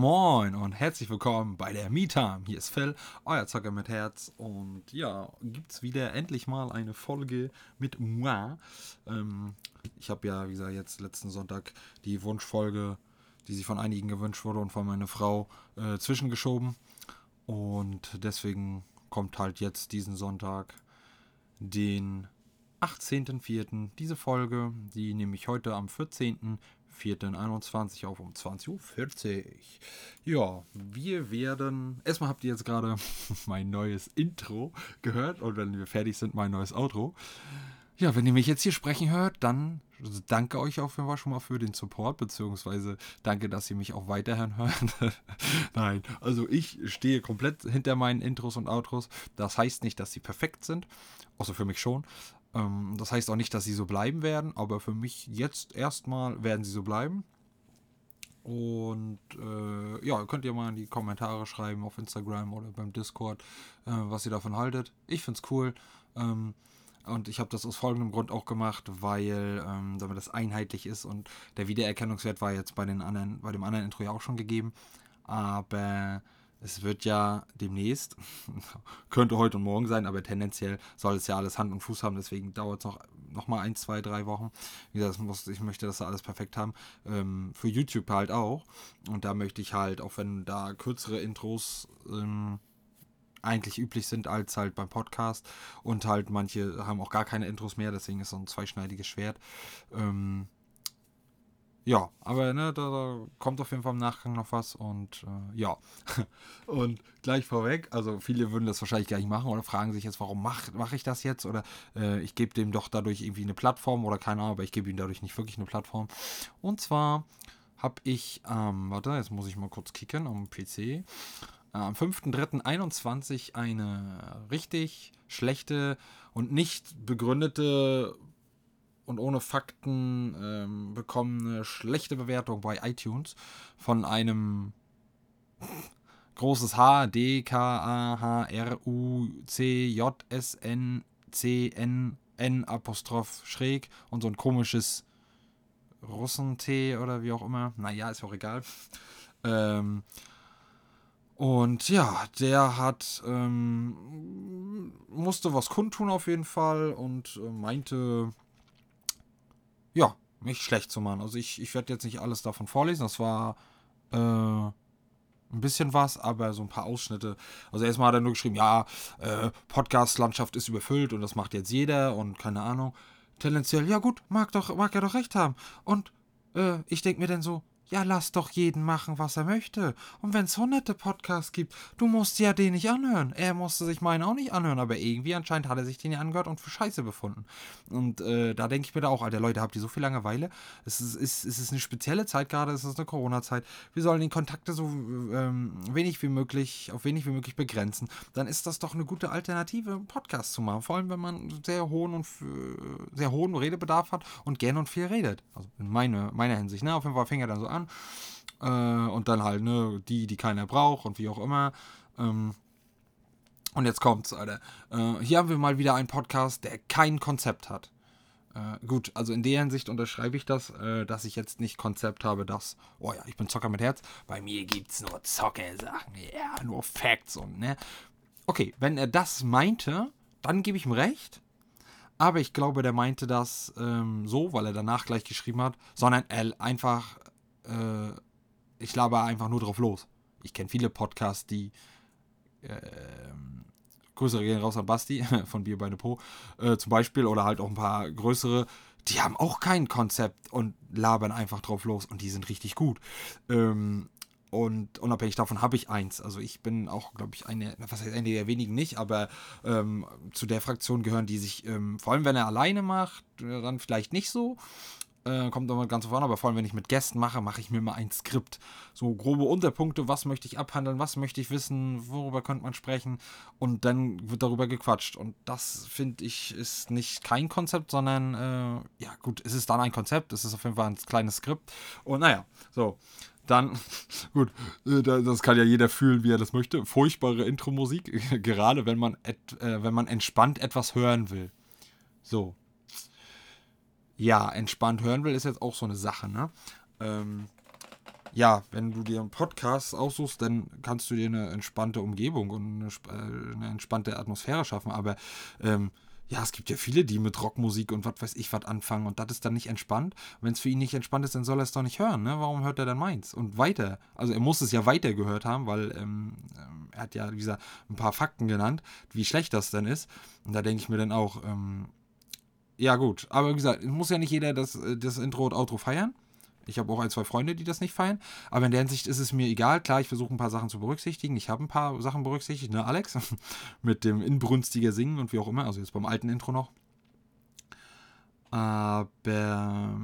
Moin und herzlich willkommen bei der MeTime. Hier ist Phil, euer Zocker mit Herz. Und ja, gibt's wieder endlich mal eine Folge mit moi. Ähm, ich habe ja, wie gesagt, jetzt letzten Sonntag die Wunschfolge, die sich von einigen gewünscht wurde und von meiner Frau äh, zwischengeschoben. Und deswegen kommt halt jetzt diesen Sonntag, den 18.04. diese Folge. Die nehme ich heute am 14. 4.21 auf um 20.40 Uhr. Ja, wir werden. Erstmal habt ihr jetzt gerade mein neues Intro gehört und wenn wir fertig sind, mein neues Outro. Ja, wenn ihr mich jetzt hier sprechen hört, dann danke euch auf jeden Fall schon mal für den Support, beziehungsweise danke, dass ihr mich auch weiterhin hört. Nein, also ich stehe komplett hinter meinen Intros und Outros. Das heißt nicht, dass sie perfekt sind, außer für mich schon. Ähm, das heißt auch nicht, dass sie so bleiben werden, aber für mich jetzt erstmal werden sie so bleiben. Und äh, ja, könnt ihr mal in die Kommentare schreiben auf Instagram oder beim Discord, äh, was ihr davon haltet. Ich finde es cool. Ähm, und ich habe das aus folgendem Grund auch gemacht, weil ähm, damit das einheitlich ist und der Wiedererkennungswert war jetzt bei den anderen, bei dem anderen Intro ja auch schon gegeben. Aber es wird ja demnächst, könnte heute und morgen sein, aber tendenziell soll es ja alles Hand und Fuß haben, deswegen dauert es noch, noch mal ein, zwei, drei Wochen. Wie gesagt, muss, ich möchte das alles perfekt haben. Ähm, für YouTube halt auch. Und da möchte ich halt, auch wenn da kürzere Intros ähm, eigentlich üblich sind als halt beim Podcast und halt manche haben auch gar keine Intros mehr, deswegen ist so ein zweischneidiges Schwert. Ähm, ja, aber ne, da, da, kommt auf jeden Fall im Nachgang noch was und äh, ja. und gleich vorweg, also viele würden das wahrscheinlich gar nicht machen oder fragen sich jetzt, warum mache mach ich das jetzt oder äh, ich gebe dem doch dadurch irgendwie eine Plattform oder keine Ahnung, aber ich gebe ihm dadurch nicht wirklich eine Plattform. Und zwar habe ich, ähm, warte, jetzt muss ich mal kurz kicken am PC, äh, am 5.3.21 eine richtig schlechte und nicht begründete und ohne Fakten ähm, bekommene schlechte Bewertung bei iTunes von einem großes H, D, K, A, H, R, U, C, J, S, N, C, N, N, Apostroph, schräg und so ein komisches Russentee oder wie auch immer. Naja, ist auch egal. Ähm, und ja, der hat, ähm, musste was kundtun auf jeden Fall und äh, meinte, ja, nicht schlecht zu machen. Also ich, ich werde jetzt nicht alles davon vorlesen. Das war äh, ein bisschen was, aber so ein paar Ausschnitte. Also erstmal hat er nur geschrieben, ja, äh, Podcast-Landschaft ist überfüllt und das macht jetzt jeder und keine Ahnung. Tendenziell, ja gut, mag doch, mag er doch recht haben. Und äh, ich denke mir dann so, ja, lass doch jeden machen, was er möchte. Und wenn es hunderte Podcasts gibt, du musst ja den nicht anhören. Er musste sich meinen auch nicht anhören, aber irgendwie anscheinend hat er sich den ja angehört und für scheiße befunden. Und äh, da denke ich mir da auch, Alter, Leute, habt ihr so viel Langeweile? Es ist, ist, ist eine spezielle Zeit gerade, es ist eine Corona-Zeit. Wir sollen die Kontakte so ähm, wenig wie möglich, auf wenig wie möglich begrenzen. Dann ist das doch eine gute Alternative, einen Podcast zu machen. Vor allem, wenn man sehr hohen und sehr hohen Redebedarf hat und gerne und viel redet. Also in meine, meiner Hinsicht. Ne? Auf jeden Fall fing er dann so an an. Äh, und dann halt, ne, die, die keiner braucht und wie auch immer. Ähm, und jetzt kommt's, Alter. Äh, hier haben wir mal wieder einen Podcast, der kein Konzept hat. Äh, gut, also in der Hinsicht unterschreibe ich das, äh, dass ich jetzt nicht Konzept habe, dass, oh ja, ich bin Zocker mit Herz. Bei mir gibt's nur Zocker-Sachen, ja, nur Facts und, ne. Okay, wenn er das meinte, dann gebe ich ihm recht. Aber ich glaube, der meinte das ähm, so, weil er danach gleich geschrieben hat, sondern er einfach äh, ich laber einfach nur drauf los. Ich kenne viele Podcasts, die äh, größere gehen raus an Basti von Bier bei Po äh, zum Beispiel oder halt auch ein paar größere, die haben auch kein Konzept und labern einfach drauf los und die sind richtig gut. Ähm, und unabhängig davon habe ich eins. Also ich bin auch, glaube ich, eine, was heißt eine der wenigen nicht, aber ähm, zu der Fraktion gehören, die sich, ähm, vor allem wenn er alleine macht, dann vielleicht nicht so Äh, kommt immer ganz vorne, aber vor allem, wenn ich mit Gästen mache, mache ich mir mal ein Skript. So grobe Unterpunkte, was möchte ich abhandeln, was möchte ich wissen, worüber könnte man sprechen und dann wird darüber gequatscht. Und das finde ich ist nicht kein Konzept, sondern äh, ja gut, es ist dann ein Konzept, es ist auf jeden Fall ein kleines Skript. Und naja, so. Dann, gut, äh, das kann ja jeder fühlen, wie er das möchte. Furchtbare Intro-Musik, gerade wenn man, et, äh, wenn man entspannt etwas hören will. So, ja, entspannt hören will, ist jetzt auch so eine Sache, ne? Ähm, ja, wenn du dir einen Podcast aussuchst, dann kannst du dir eine entspannte Umgebung und eine, äh, eine entspannte Atmosphäre schaffen. Aber ähm, ja, es gibt ja viele, die mit Rockmusik und was weiß ich was anfangen und das ist dann nicht entspannt. Wenn es für ihn nicht entspannt ist, dann soll er es doch nicht hören, ne? Warum hört er dann meins? Und weiter. Also er muss es ja weiter gehört haben, weil ähm, ähm er hat ja, wie gesagt, ein paar Fakten genannt, wie schlecht das denn ist. Und da denke ich mir dann auch, ähm, ja, gut. Aber wie gesagt, muss ja nicht jeder das, äh, das Intro und Outro feiern. Ich habe auch ein, zwei Freunde, die das nicht feiern. Aber in der Hinsicht ist es mir egal. Klar, ich versuche ein paar Sachen zu berücksichtigen. Ich habe ein paar Sachen berücksichtigt, ne, Alex? Mit dem inbrünstiger Singen und wie auch immer. Also jetzt beim alten Intro noch. Aber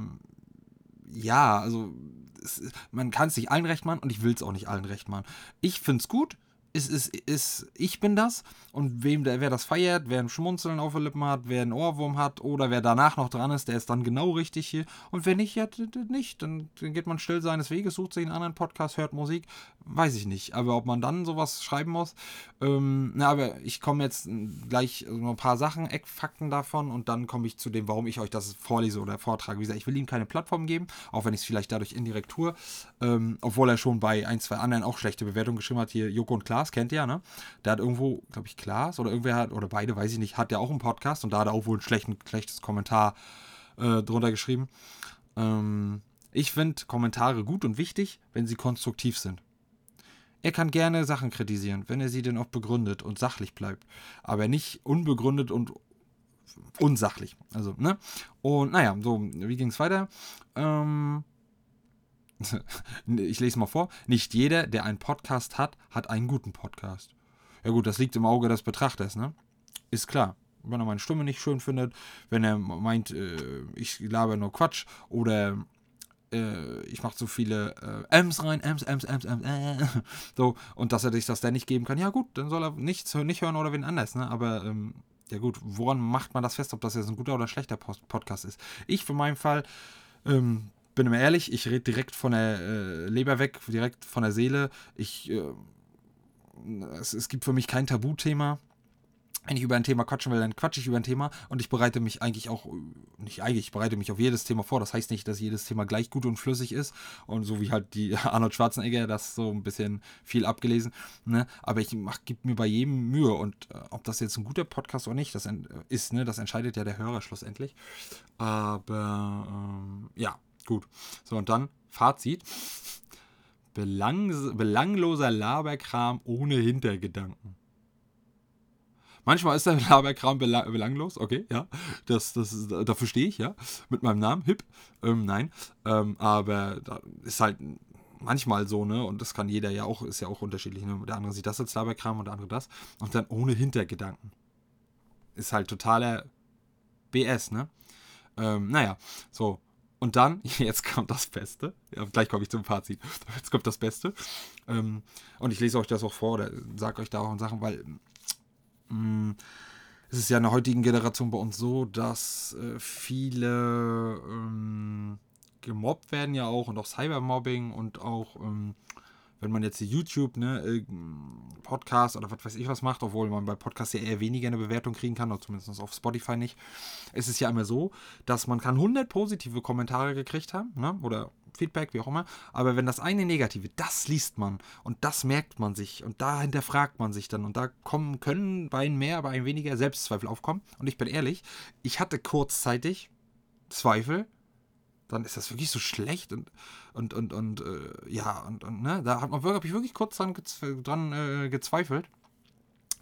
ja, also es, man kann es nicht allen recht machen und ich will es auch nicht allen recht machen. Ich finde es gut ist, ist, ist, ich bin das und wem wer das feiert, wer ein Schmunzeln auf den Lippen hat, wer einen Ohrwurm hat oder wer danach noch dran ist, der ist dann genau richtig hier. Und wer nicht, ja, nicht. Dann, dann geht man still seines Weges, sucht sich einen anderen Podcast, hört Musik. Weiß ich nicht. Aber ob man dann sowas schreiben muss, ähm, na, aber ich komme jetzt gleich noch ein paar Sachen, Eckfakten davon und dann komme ich zu dem, warum ich euch das vorlese oder vortrage. Wie gesagt, ich will ihm keine Plattform geben, auch wenn ich es vielleicht dadurch indirekt tue. Ähm, obwohl er schon bei ein, zwei anderen auch schlechte Bewertungen geschrieben hat. Hier Joko und Klaas, kennt ihr ja, ne? Der hat irgendwo, glaube ich, Klaas oder irgendwer hat, oder beide, weiß ich nicht, hat ja auch einen Podcast und da hat er auch wohl ein schlechtes Kommentar äh, drunter geschrieben. Ähm, ich finde Kommentare gut und wichtig, wenn sie konstruktiv sind. Er kann gerne Sachen kritisieren, wenn er sie denn auch begründet und sachlich bleibt. Aber nicht unbegründet und unsachlich. Also, ne? Und naja, so, wie ging es weiter? Ähm, ich lese mal vor. Nicht jeder, der einen Podcast hat, hat einen guten Podcast. Ja gut, das liegt im Auge des Betrachters, ne? Ist klar. Wenn er meine Stimme nicht schön findet, wenn er meint, äh, ich laber nur Quatsch oder äh, ich mache so viele äh, Ms rein, Ms, Ms, Ms, Ms, äh, so, und dass er sich das dann nicht geben kann, ja gut, dann soll er nichts nicht hören oder wen anders, ne? Aber ähm, ja gut, woran macht man das fest, ob das jetzt ein guter oder schlechter Post Podcast ist? Ich für meinen Fall ähm, bin immer ehrlich, ich rede direkt von der äh, Leber weg, direkt von der Seele. Ich, äh, es, es gibt für mich kein Tabuthema wenn ich über ein Thema quatschen will, dann quatsche ich über ein Thema und ich bereite mich eigentlich auch, nicht eigentlich, ich bereite mich auf jedes Thema vor. Das heißt nicht, dass jedes Thema gleich gut und flüssig ist und so wie halt die Arnold Schwarzenegger, das so ein bisschen viel abgelesen. Ne? Aber ich gebe mir bei jedem Mühe und äh, ob das jetzt ein guter Podcast oder nicht, das ist, ne, das entscheidet ja der Hörer schlussendlich. Aber ähm, ja, gut. So und dann Fazit. Belang, belangloser Laberkram ohne Hintergedanken. Manchmal ist der Laberkram belang belanglos, okay, ja. Das, das dafür stehe ich, ja. Mit meinem Namen, hip. Ähm, nein. Ähm, aber da ist halt manchmal so, ne? Und das kann jeder ja auch, ist ja auch unterschiedlich. Ne? Der andere sieht das als Laberkram und der andere das. Und dann ohne Hintergedanken. Ist halt totaler BS, ne? Ähm, naja, so. Und dann, jetzt kommt das Beste. Ja, gleich komme ich zum Fazit. Jetzt kommt das Beste. Ähm, und ich lese euch das auch vor oder sage euch da auch Sachen, weil Mm, es ist ja in der heutigen Generation bei uns so, dass äh, viele ähm, gemobbt werden ja auch und auch Cybermobbing und auch ähm, wenn man jetzt YouTube, ne, Podcast oder was weiß ich was macht, obwohl man bei Podcasts ja eher weniger eine Bewertung kriegen kann, oder zumindest auf Spotify nicht, ist es ja immer so, dass man kann 100 positive Kommentare gekriegt haben, ne, oder Feedback, wie auch immer, aber wenn das eine negative, das liest man und das merkt man sich und da hinterfragt man sich dann und da kommen, können bei einem mehr, bei einem weniger Selbstzweifel aufkommen. Und ich bin ehrlich, ich hatte kurzzeitig Zweifel, dann ist das wirklich so schlecht und und und und äh, ja und, und ne, da hat man wirklich, ich wirklich kurz dran, dran äh, gezweifelt.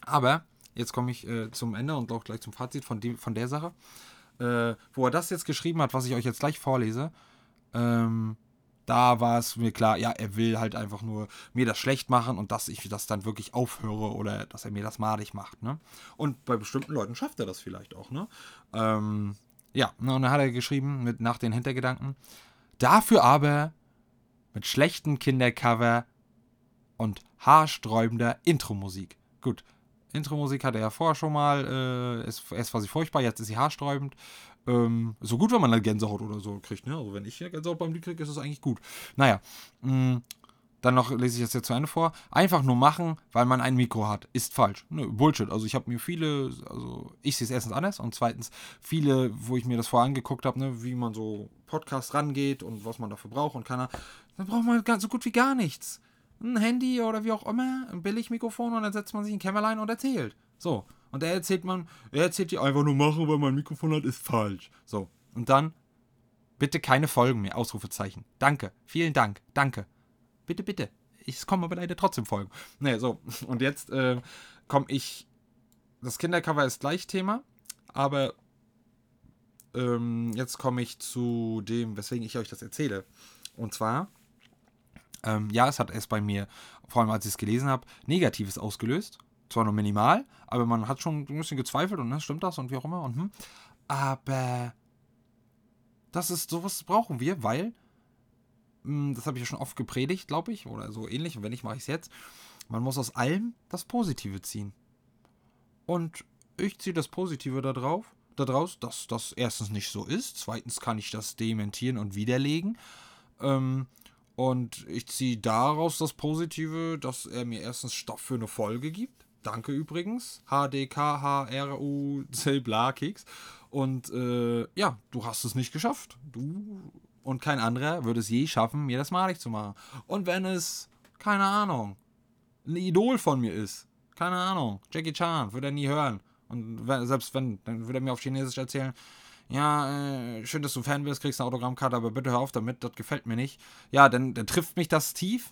Aber jetzt komme ich äh, zum Ende und auch gleich zum Fazit von, die, von der Sache, äh, wo er das jetzt geschrieben hat, was ich euch jetzt gleich vorlese. Ähm, da war es mir klar, ja, er will halt einfach nur mir das schlecht machen und dass ich das dann wirklich aufhöre oder dass er mir das madig macht. Ne? Und bei bestimmten Leuten schafft er das vielleicht auch. Ne? Ähm, ja, ne, und dann hat er geschrieben, mit nach den Hintergedanken, dafür aber mit schlechten Kindercover und haarsträubender Intro-Musik. Gut, Intro-Musik hatte er ja vorher schon mal, äh, ist, erst war sie furchtbar, jetzt ist sie haarsträubend. Ähm, so gut, wenn man eine Gänsehaut oder so kriegt, ne? Also wenn ich eine Gänsehaut beim Lied kriege, ist das eigentlich gut. Naja, mh, mm, dann noch lese ich das jetzt zu Ende vor. Einfach nur machen, weil man ein Mikro hat, ist falsch. Nö, Bullshit. Also ich habe mir viele, also ich sehe es erstens anders und zweitens viele, wo ich mir das vorher angeguckt habe, ne, wie man so Podcast rangeht und was man dafür braucht und keiner, dann braucht man so gut wie gar nichts. Ein Handy oder wie auch immer, ein Billigmikrofon und dann setzt man sich ein Kämmerlein und erzählt. So. Und er erzählt man, er erzählt dir einfach nur machen, weil man ein Mikrofon hat, ist falsch. So. Und dann bitte keine Folgen mehr, Ausrufezeichen. Danke. Vielen Dank. Danke bitte, bitte. Es kommen aber leider trotzdem Folgen. Ne, so. Und jetzt äh, komme ich. Das Kindercover ist gleich Thema, aber ähm, jetzt komme ich zu dem, weswegen ich euch das erzähle. Und zwar, ähm, ja, es hat erst bei mir, vor allem als ich es gelesen habe, Negatives ausgelöst. Zwar nur minimal, aber man hat schon ein bisschen gezweifelt und ne, stimmt das und wie auch immer. Und, hm. Aber das ist sowas brauchen wir, weil das habe ich ja schon oft gepredigt, glaube ich, oder so ähnlich, und wenn nicht, mache ich es jetzt. Man muss aus allem das Positive ziehen. Und ich ziehe das Positive da drauf, daraus, dass das erstens nicht so ist, zweitens kann ich das dementieren und widerlegen. Ähm, und ich ziehe daraus das Positive, dass er mir erstens Stoff für eine Folge gibt. Danke übrigens. HDKHRUC Blakeks. Und äh, ja, du hast es nicht geschafft. Du und kein anderer würde es je schaffen, mir das malig zu machen. Und wenn es, keine Ahnung, ein Idol von mir ist, keine Ahnung, Jackie Chan, würde er nie hören. Und wenn, selbst wenn, dann würde er mir auf Chinesisch erzählen, ja, äh, schön, dass du Fan bist, kriegst eine Autogrammkarte, aber bitte hör auf damit, das gefällt mir nicht. Ja, dann, dann trifft mich das tief.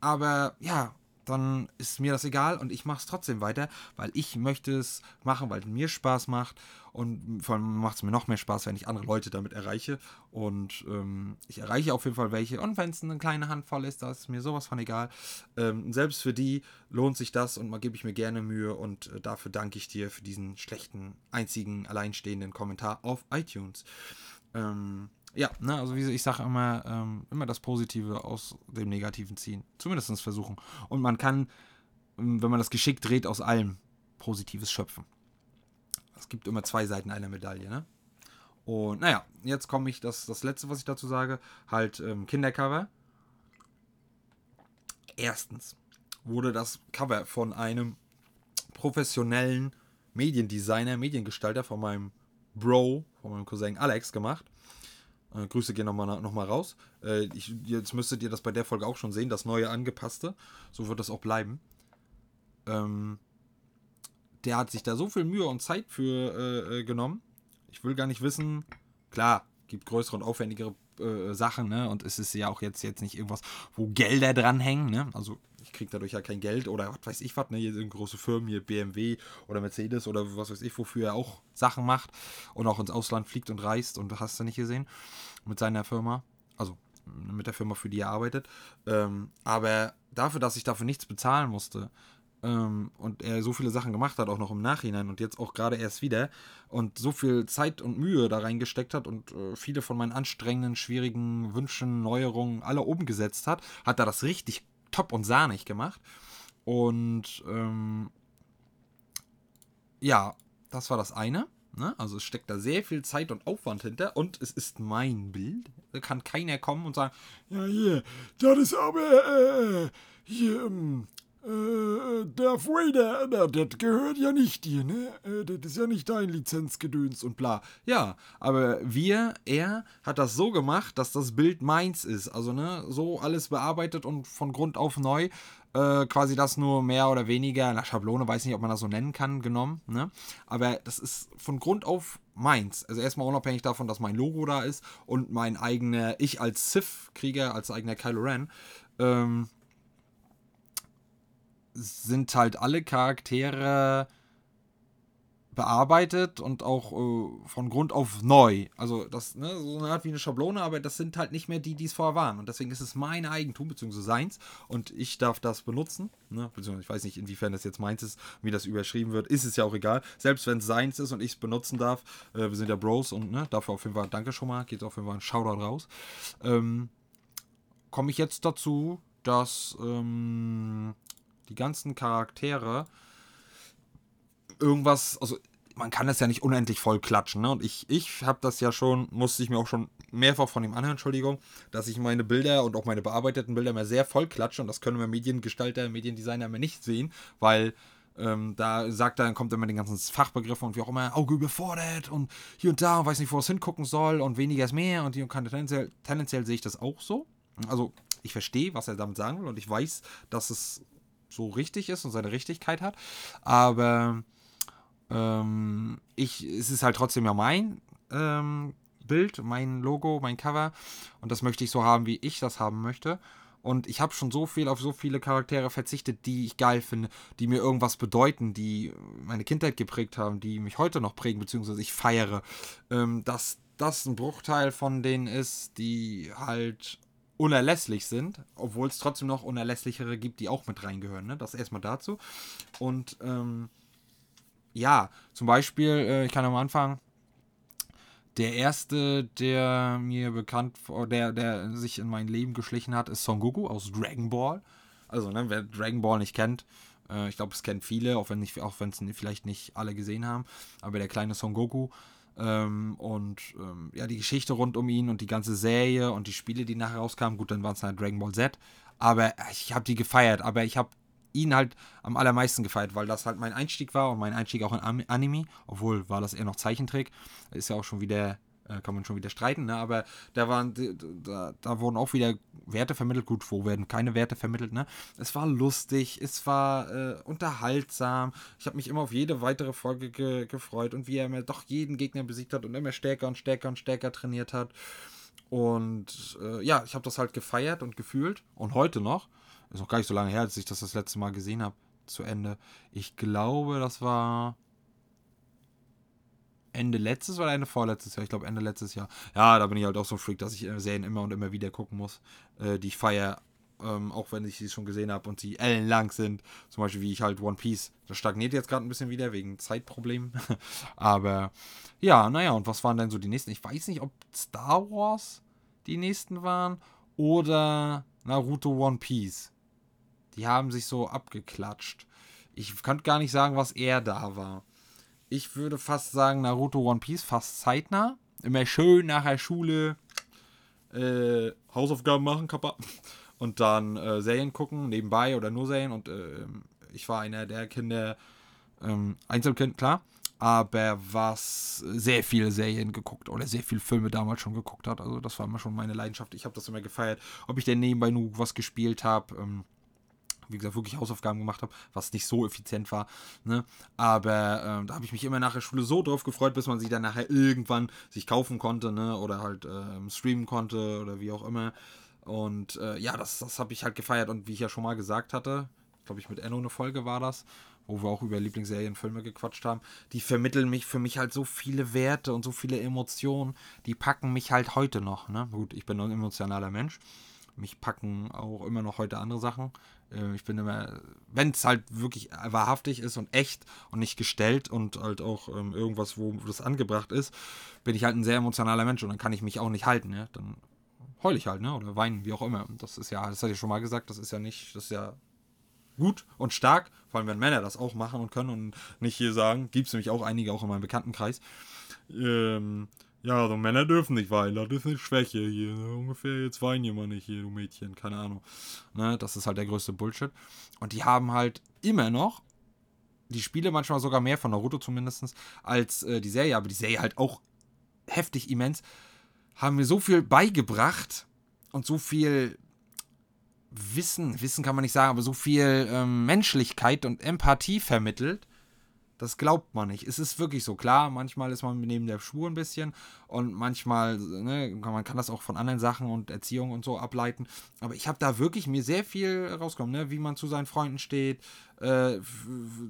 Aber ja, dann ist mir das egal und ich mache es trotzdem weiter, weil ich möchte es machen, weil es mir Spaß macht und vor allem macht es mir noch mehr Spaß, wenn ich andere Leute damit erreiche und ähm, ich erreiche auf jeden Fall welche und wenn es eine kleine Handvoll ist, da ist mir sowas von egal. Ähm, selbst für die lohnt sich das und mal gebe ich mir gerne Mühe und äh, dafür danke ich dir für diesen schlechten, einzigen, alleinstehenden Kommentar auf iTunes. Ähm, ja, ne, also wie ich sage immer, ähm, immer das Positive aus dem Negativen ziehen. Zumindest versuchen. Und man kann, ähm, wenn man das geschickt dreht, aus allem Positives schöpfen. Es gibt immer zwei Seiten einer Medaille, ne? Und naja, jetzt komme ich, das, das letzte, was ich dazu sage, halt ähm, Kindercover. Erstens wurde das Cover von einem professionellen Mediendesigner, Mediengestalter von meinem Bro, von meinem Cousin Alex gemacht. Äh, Grüße gehen nochmal noch mal raus. Äh, ich, jetzt müsstet ihr das bei der Folge auch schon sehen, das neue angepasste. So wird das auch bleiben. Ähm, der hat sich da so viel Mühe und Zeit für äh, äh genommen. Ich will gar nicht wissen, klar, gibt größere und aufwendigere äh, Sachen, ne? Und es ist ja auch jetzt, jetzt nicht irgendwas, wo Gelder dranhängen, ne? Also ich kriege dadurch ja kein Geld oder was weiß ich was, ne? Hier sind große Firmen, hier BMW oder Mercedes oder was weiß ich, wofür er auch Sachen macht und auch ins Ausland fliegt und reist und hast du nicht gesehen mit seiner Firma. Also mit der Firma, für die er arbeitet. Ähm, aber dafür, dass ich dafür nichts bezahlen musste, ähm, und er so viele Sachen gemacht hat, auch noch im Nachhinein und jetzt auch gerade erst wieder und so viel Zeit und Mühe da reingesteckt hat und äh, viele von meinen anstrengenden, schwierigen Wünschen, Neuerungen alle oben gesetzt hat, hat er das richtig top und sahnig gemacht. Und ähm, ja, das war das eine. Ne? Also es steckt da sehr viel Zeit und Aufwand hinter und es ist mein Bild. Da kann keiner kommen und sagen, ja hier, das ist aber äh, hier, ähm, äh, Darth Vader, das gehört ja nicht dir, ne? Äh, das ist ja nicht dein Lizenzgedöns und bla. Ja, aber wir, er, hat das so gemacht, dass das Bild meins ist. Also, ne, so alles bearbeitet und von Grund auf neu. Äh, quasi das nur mehr oder weniger, der Schablone, weiß nicht, ob man das so nennen kann, genommen, ne? Aber das ist von Grund auf meins. Also erstmal unabhängig davon, dass mein Logo da ist und mein eigener, ich als Sith-Krieger, als eigener Kylo Ren, ähm, sind halt alle Charaktere bearbeitet und auch äh, von Grund auf neu. Also das, ne, so eine Art wie eine Schablone, aber das sind halt nicht mehr die, die es vorher waren. Und deswegen ist es mein Eigentum, beziehungsweise seins. Und ich darf das benutzen. Ne? Beziehungsweise ich weiß nicht, inwiefern das jetzt meins ist, wie das überschrieben wird. Ist es ja auch egal. Selbst wenn es seins ist und ich es benutzen darf, äh, wir sind ja Bros und ne, dafür auf jeden Fall danke schon mal. Geht auf jeden Fall ein Shoutout raus. Ähm, Komme ich jetzt dazu, dass ähm, die ganzen Charaktere irgendwas, also man kann das ja nicht unendlich voll klatschen. Ne? Und ich, ich habe das ja schon, musste ich mir auch schon mehrfach von ihm anhören, Entschuldigung, dass ich meine Bilder und auch meine bearbeiteten Bilder mehr sehr voll klatsche. Und das können wir Mediengestalter, Mediendesigner mehr nicht sehen, weil ähm, da sagt er, dann kommt immer den ganzen Fachbegriffen und wie auch immer, Auge überfordert und hier und da und weiß nicht, wo es hingucken soll und weniger ist mehr und die und kann tendenziell, tendenziell sehe ich das auch so. Also ich verstehe, was er damit sagen will und ich weiß, dass es so richtig ist und seine Richtigkeit hat. Aber ähm, ich, es ist halt trotzdem ja mein ähm, Bild, mein Logo, mein Cover. Und das möchte ich so haben, wie ich das haben möchte. Und ich habe schon so viel auf so viele Charaktere verzichtet, die ich geil finde, die mir irgendwas bedeuten, die meine Kindheit geprägt haben, die mich heute noch prägen, beziehungsweise ich feiere. Ähm, dass das ein Bruchteil von denen ist, die halt unerlässlich sind, obwohl es trotzdem noch unerlässlichere gibt, die auch mit reingehören. Ne? Das erstmal dazu. Und ähm, ja, zum Beispiel, äh, ich kann am Anfang, der erste, der mir bekannt, der, der sich in mein Leben geschlichen hat, ist Son Goku aus Dragon Ball. Also, ne, wer Dragon Ball nicht kennt, äh, ich glaube, es kennt viele, auch wenn es vielleicht nicht alle gesehen haben, aber der kleine Son Goku. Ähm, und ähm, ja, die Geschichte rund um ihn und die ganze Serie und die Spiele, die nachher rauskamen, gut, dann waren es halt Dragon Ball Z. Aber ich habe die gefeiert, aber ich habe ihn halt am allermeisten gefeiert, weil das halt mein Einstieg war und mein Einstieg auch in Anime, obwohl war das eher noch Zeichentrick, ist ja auch schon wieder, kann man schon wieder streiten, ne? aber da waren, da, da wurden auch wieder Werte vermittelt, gut, wo werden keine Werte vermittelt, ne? Es war lustig, es war äh, unterhaltsam, ich habe mich immer auf jede weitere Folge ge gefreut und wie er mir doch jeden Gegner besiegt hat und immer stärker und stärker und stärker trainiert hat. Und äh, ja, ich habe das halt gefeiert und gefühlt und heute noch ist noch gar nicht so lange her, als ich das das letzte Mal gesehen habe, zu Ende. Ich glaube, das war Ende letztes oder Ende vorletztes Jahr? Ich glaube Ende letztes Jahr. Ja, da bin ich halt auch so ein Freak, dass ich äh, Serien immer und immer wieder gucken muss, äh, die ich feiere. Ähm, auch wenn ich sie schon gesehen habe und sie ellenlang sind. Zum Beispiel wie ich halt One Piece. Das stagniert jetzt gerade ein bisschen wieder wegen Zeitproblemen. Aber ja, naja, und was waren denn so die nächsten? Ich weiß nicht, ob Star Wars die nächsten waren oder Naruto One Piece. Die haben sich so abgeklatscht. Ich kann gar nicht sagen, was er da war. Ich würde fast sagen, Naruto One Piece fast zeitnah. Immer schön nach der Schule äh, Hausaufgaben machen, Kappa. Und dann äh, Serien gucken, nebenbei oder nur Serien. Und äh, ich war einer der Kinder, ähm, Einzelkind, klar. Aber was sehr viele Serien geguckt oder sehr viele Filme damals schon geguckt hat. Also das war immer schon meine Leidenschaft. Ich habe das immer gefeiert. Ob ich denn nebenbei nur was gespielt habe. Ähm, wie gesagt, wirklich Hausaufgaben gemacht habe, was nicht so effizient war. Ne? Aber ähm, da habe ich mich immer nach der Schule so drauf gefreut, bis man sie dann nachher irgendwann sich kaufen konnte, ne? Oder halt ähm, streamen konnte oder wie auch immer. Und äh, ja, das, das habe ich halt gefeiert. Und wie ich ja schon mal gesagt hatte, glaube ich, mit Enno eine Folge war das, wo wir auch über Lieblingsserien, Filme gequatscht haben, die vermitteln mich für mich halt so viele Werte und so viele Emotionen, die packen mich halt heute noch. Ne? Gut, ich bin ein emotionaler Mensch. Mich packen auch immer noch heute andere Sachen. Äh, ich bin immer, wenn es halt wirklich wahrhaftig ist und echt und nicht gestellt und halt auch ähm, irgendwas, wo das angebracht ist, bin ich halt ein sehr emotionaler Mensch und dann kann ich mich auch nicht halten, ja. Dann heule ich halt, ne? Oder weinen, wie auch immer. Das ist ja, das hatte ich schon mal gesagt, das ist ja nicht, das ist ja gut und stark, vor allem wenn Männer das auch machen und können und nicht hier sagen, gibt es nämlich auch einige auch in meinem Bekanntenkreis. Ähm, ja, so Männer dürfen nicht weinen, das ist eine Schwäche hier. Ne? Ungefähr, jetzt weinen jemand nicht hier, du Mädchen, keine Ahnung. Ne? Das ist halt der größte Bullshit. Und die haben halt immer noch die Spiele manchmal sogar mehr von Naruto zumindest als äh, die Serie, aber die Serie halt auch heftig immens, haben mir so viel beigebracht und so viel Wissen, Wissen kann man nicht sagen, aber so viel ähm, Menschlichkeit und Empathie vermittelt, das glaubt man nicht. Es ist wirklich so. Klar, manchmal ist man neben der Spur ein bisschen und manchmal, ne, man kann das auch von anderen Sachen und Erziehung und so ableiten. Aber ich habe da wirklich mir sehr viel rausgekommen, ne? wie man zu seinen Freunden steht, äh,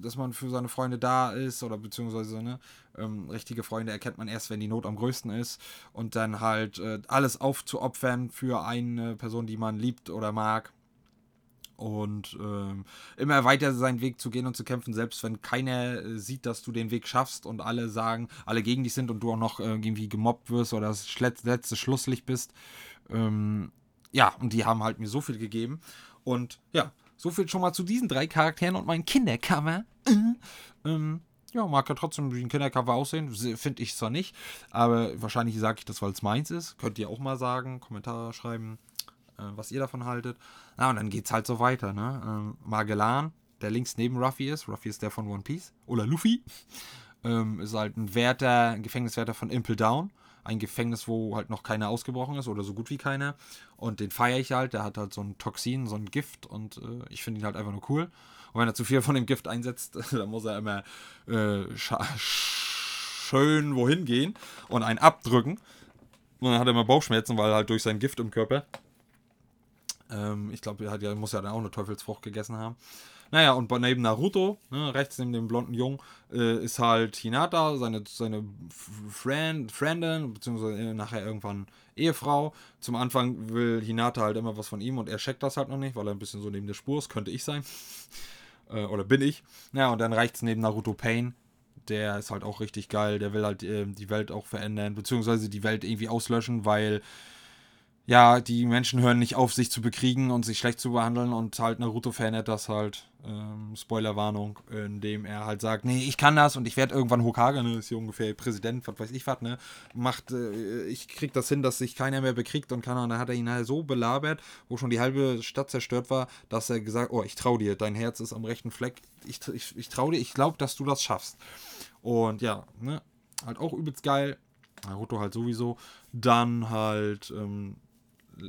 dass man für seine Freunde da ist oder beziehungsweise ne, ähm, richtige Freunde erkennt man erst, wenn die Not am größten ist und dann halt äh, alles aufzuopfern für eine Person, die man liebt oder mag und ähm, immer weiter seinen Weg zu gehen und zu kämpfen, selbst wenn keiner äh, sieht, dass du den Weg schaffst und alle sagen, alle gegen dich sind und du auch noch äh, irgendwie gemobbt wirst oder das letzte Schlusslicht bist. Ähm, ja, und die haben halt mir so viel gegeben. Und ja, so viel schon mal zu diesen drei Charakteren und meinem Kindercover. Äh, ähm, ja, mag ja trotzdem wie ein Kindercover aussehen. Finde ich zwar nicht, aber wahrscheinlich sage ich das, weil es meins ist. Könnt ihr auch mal sagen, Kommentare schreiben was ihr davon haltet. Na, und dann geht's halt so weiter, ne? Ähm, Magellan, der links neben Ruffy ist. Ruffy ist der von One Piece. Oder Luffy. Ähm, ist halt ein Wärter, ein Gefängniswärter von Impel Down. Ein Gefängnis, wo halt noch keiner ausgebrochen ist oder so gut wie keiner. Und den feiere ich halt. Der hat halt so ein Toxin, so ein Gift und äh, ich finde ihn halt einfach nur cool. Und wenn er zu viel von dem Gift einsetzt, dann muss er immer äh, schön wohin gehen und einen abdrücken. Und dann hat er immer Bauchschmerzen, weil halt durch sein Gift im Körper ähm, ich glaube, er ja, muss ja dann auch eine Teufelsfrucht gegessen haben. Naja, und neben Naruto, ne, rechts neben dem blonden Jungen, äh, ist halt Hinata, seine, seine Friend, Friendin, beziehungsweise nachher irgendwann Ehefrau. Zum Anfang will Hinata halt immer was von ihm und er checkt das halt noch nicht, weil er ein bisschen so neben der Spur ist. Könnte ich sein. äh, oder bin ich. Naja, und dann rechts neben Naruto Pain. Der ist halt auch richtig geil. Der will halt äh, die Welt auch verändern, beziehungsweise die Welt irgendwie auslöschen, weil ja, die Menschen hören nicht auf, sich zu bekriegen und sich schlecht zu behandeln und halt Naruto verändert das halt, ähm, Spoilerwarnung, indem er halt sagt, nee, ich kann das und ich werde irgendwann Hokage, ne, ist hier ungefähr Präsident, was weiß ich was, ne, macht, äh, ich krieg das hin, dass sich keiner mehr bekriegt und kann, und dann hat er ihn halt so belabert, wo schon die halbe Stadt zerstört war, dass er gesagt, oh, ich trau dir, dein Herz ist am rechten Fleck, ich, ich, ich trau dir, ich glaube, dass du das schaffst. Und ja, ne, halt auch übelst geil, Naruto halt sowieso, dann halt, ähm,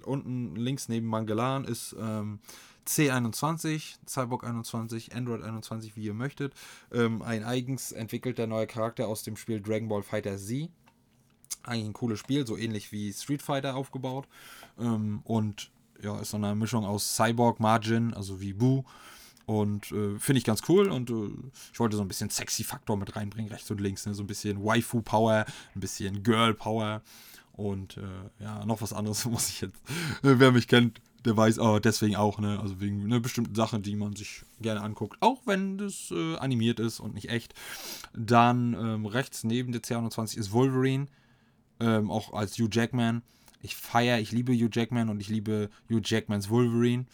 unten links neben Mangalan ist ähm, C21, Cyborg 21, Android 21, wie ihr möchtet. Ähm, ein eigens entwickelter neuer Charakter aus dem Spiel Dragon Ball Fighter Z. Eigentlich ein cooles Spiel, so ähnlich wie Street Fighter aufgebaut. Ähm, und ja, ist so eine Mischung aus Cyborg, Margin, also wie Boo. Und äh, finde ich ganz cool. Und äh, ich wollte so ein bisschen Sexy-Faktor mit reinbringen, rechts und links. Ne? So ein bisschen Waifu-Power, ein bisschen Girl-Power. Und äh, ja, noch was anderes muss ich jetzt. Äh, wer mich kennt, der weiß aber deswegen auch, ne? Also wegen ne, bestimmten Sachen, die man sich gerne anguckt, auch wenn das äh, animiert ist und nicht echt. Dann ähm, rechts neben der C21 ist Wolverine, ähm, auch als Hugh Jackman. Ich feiere, ich liebe Hugh Jackman und ich liebe Hugh Jackmans Wolverine.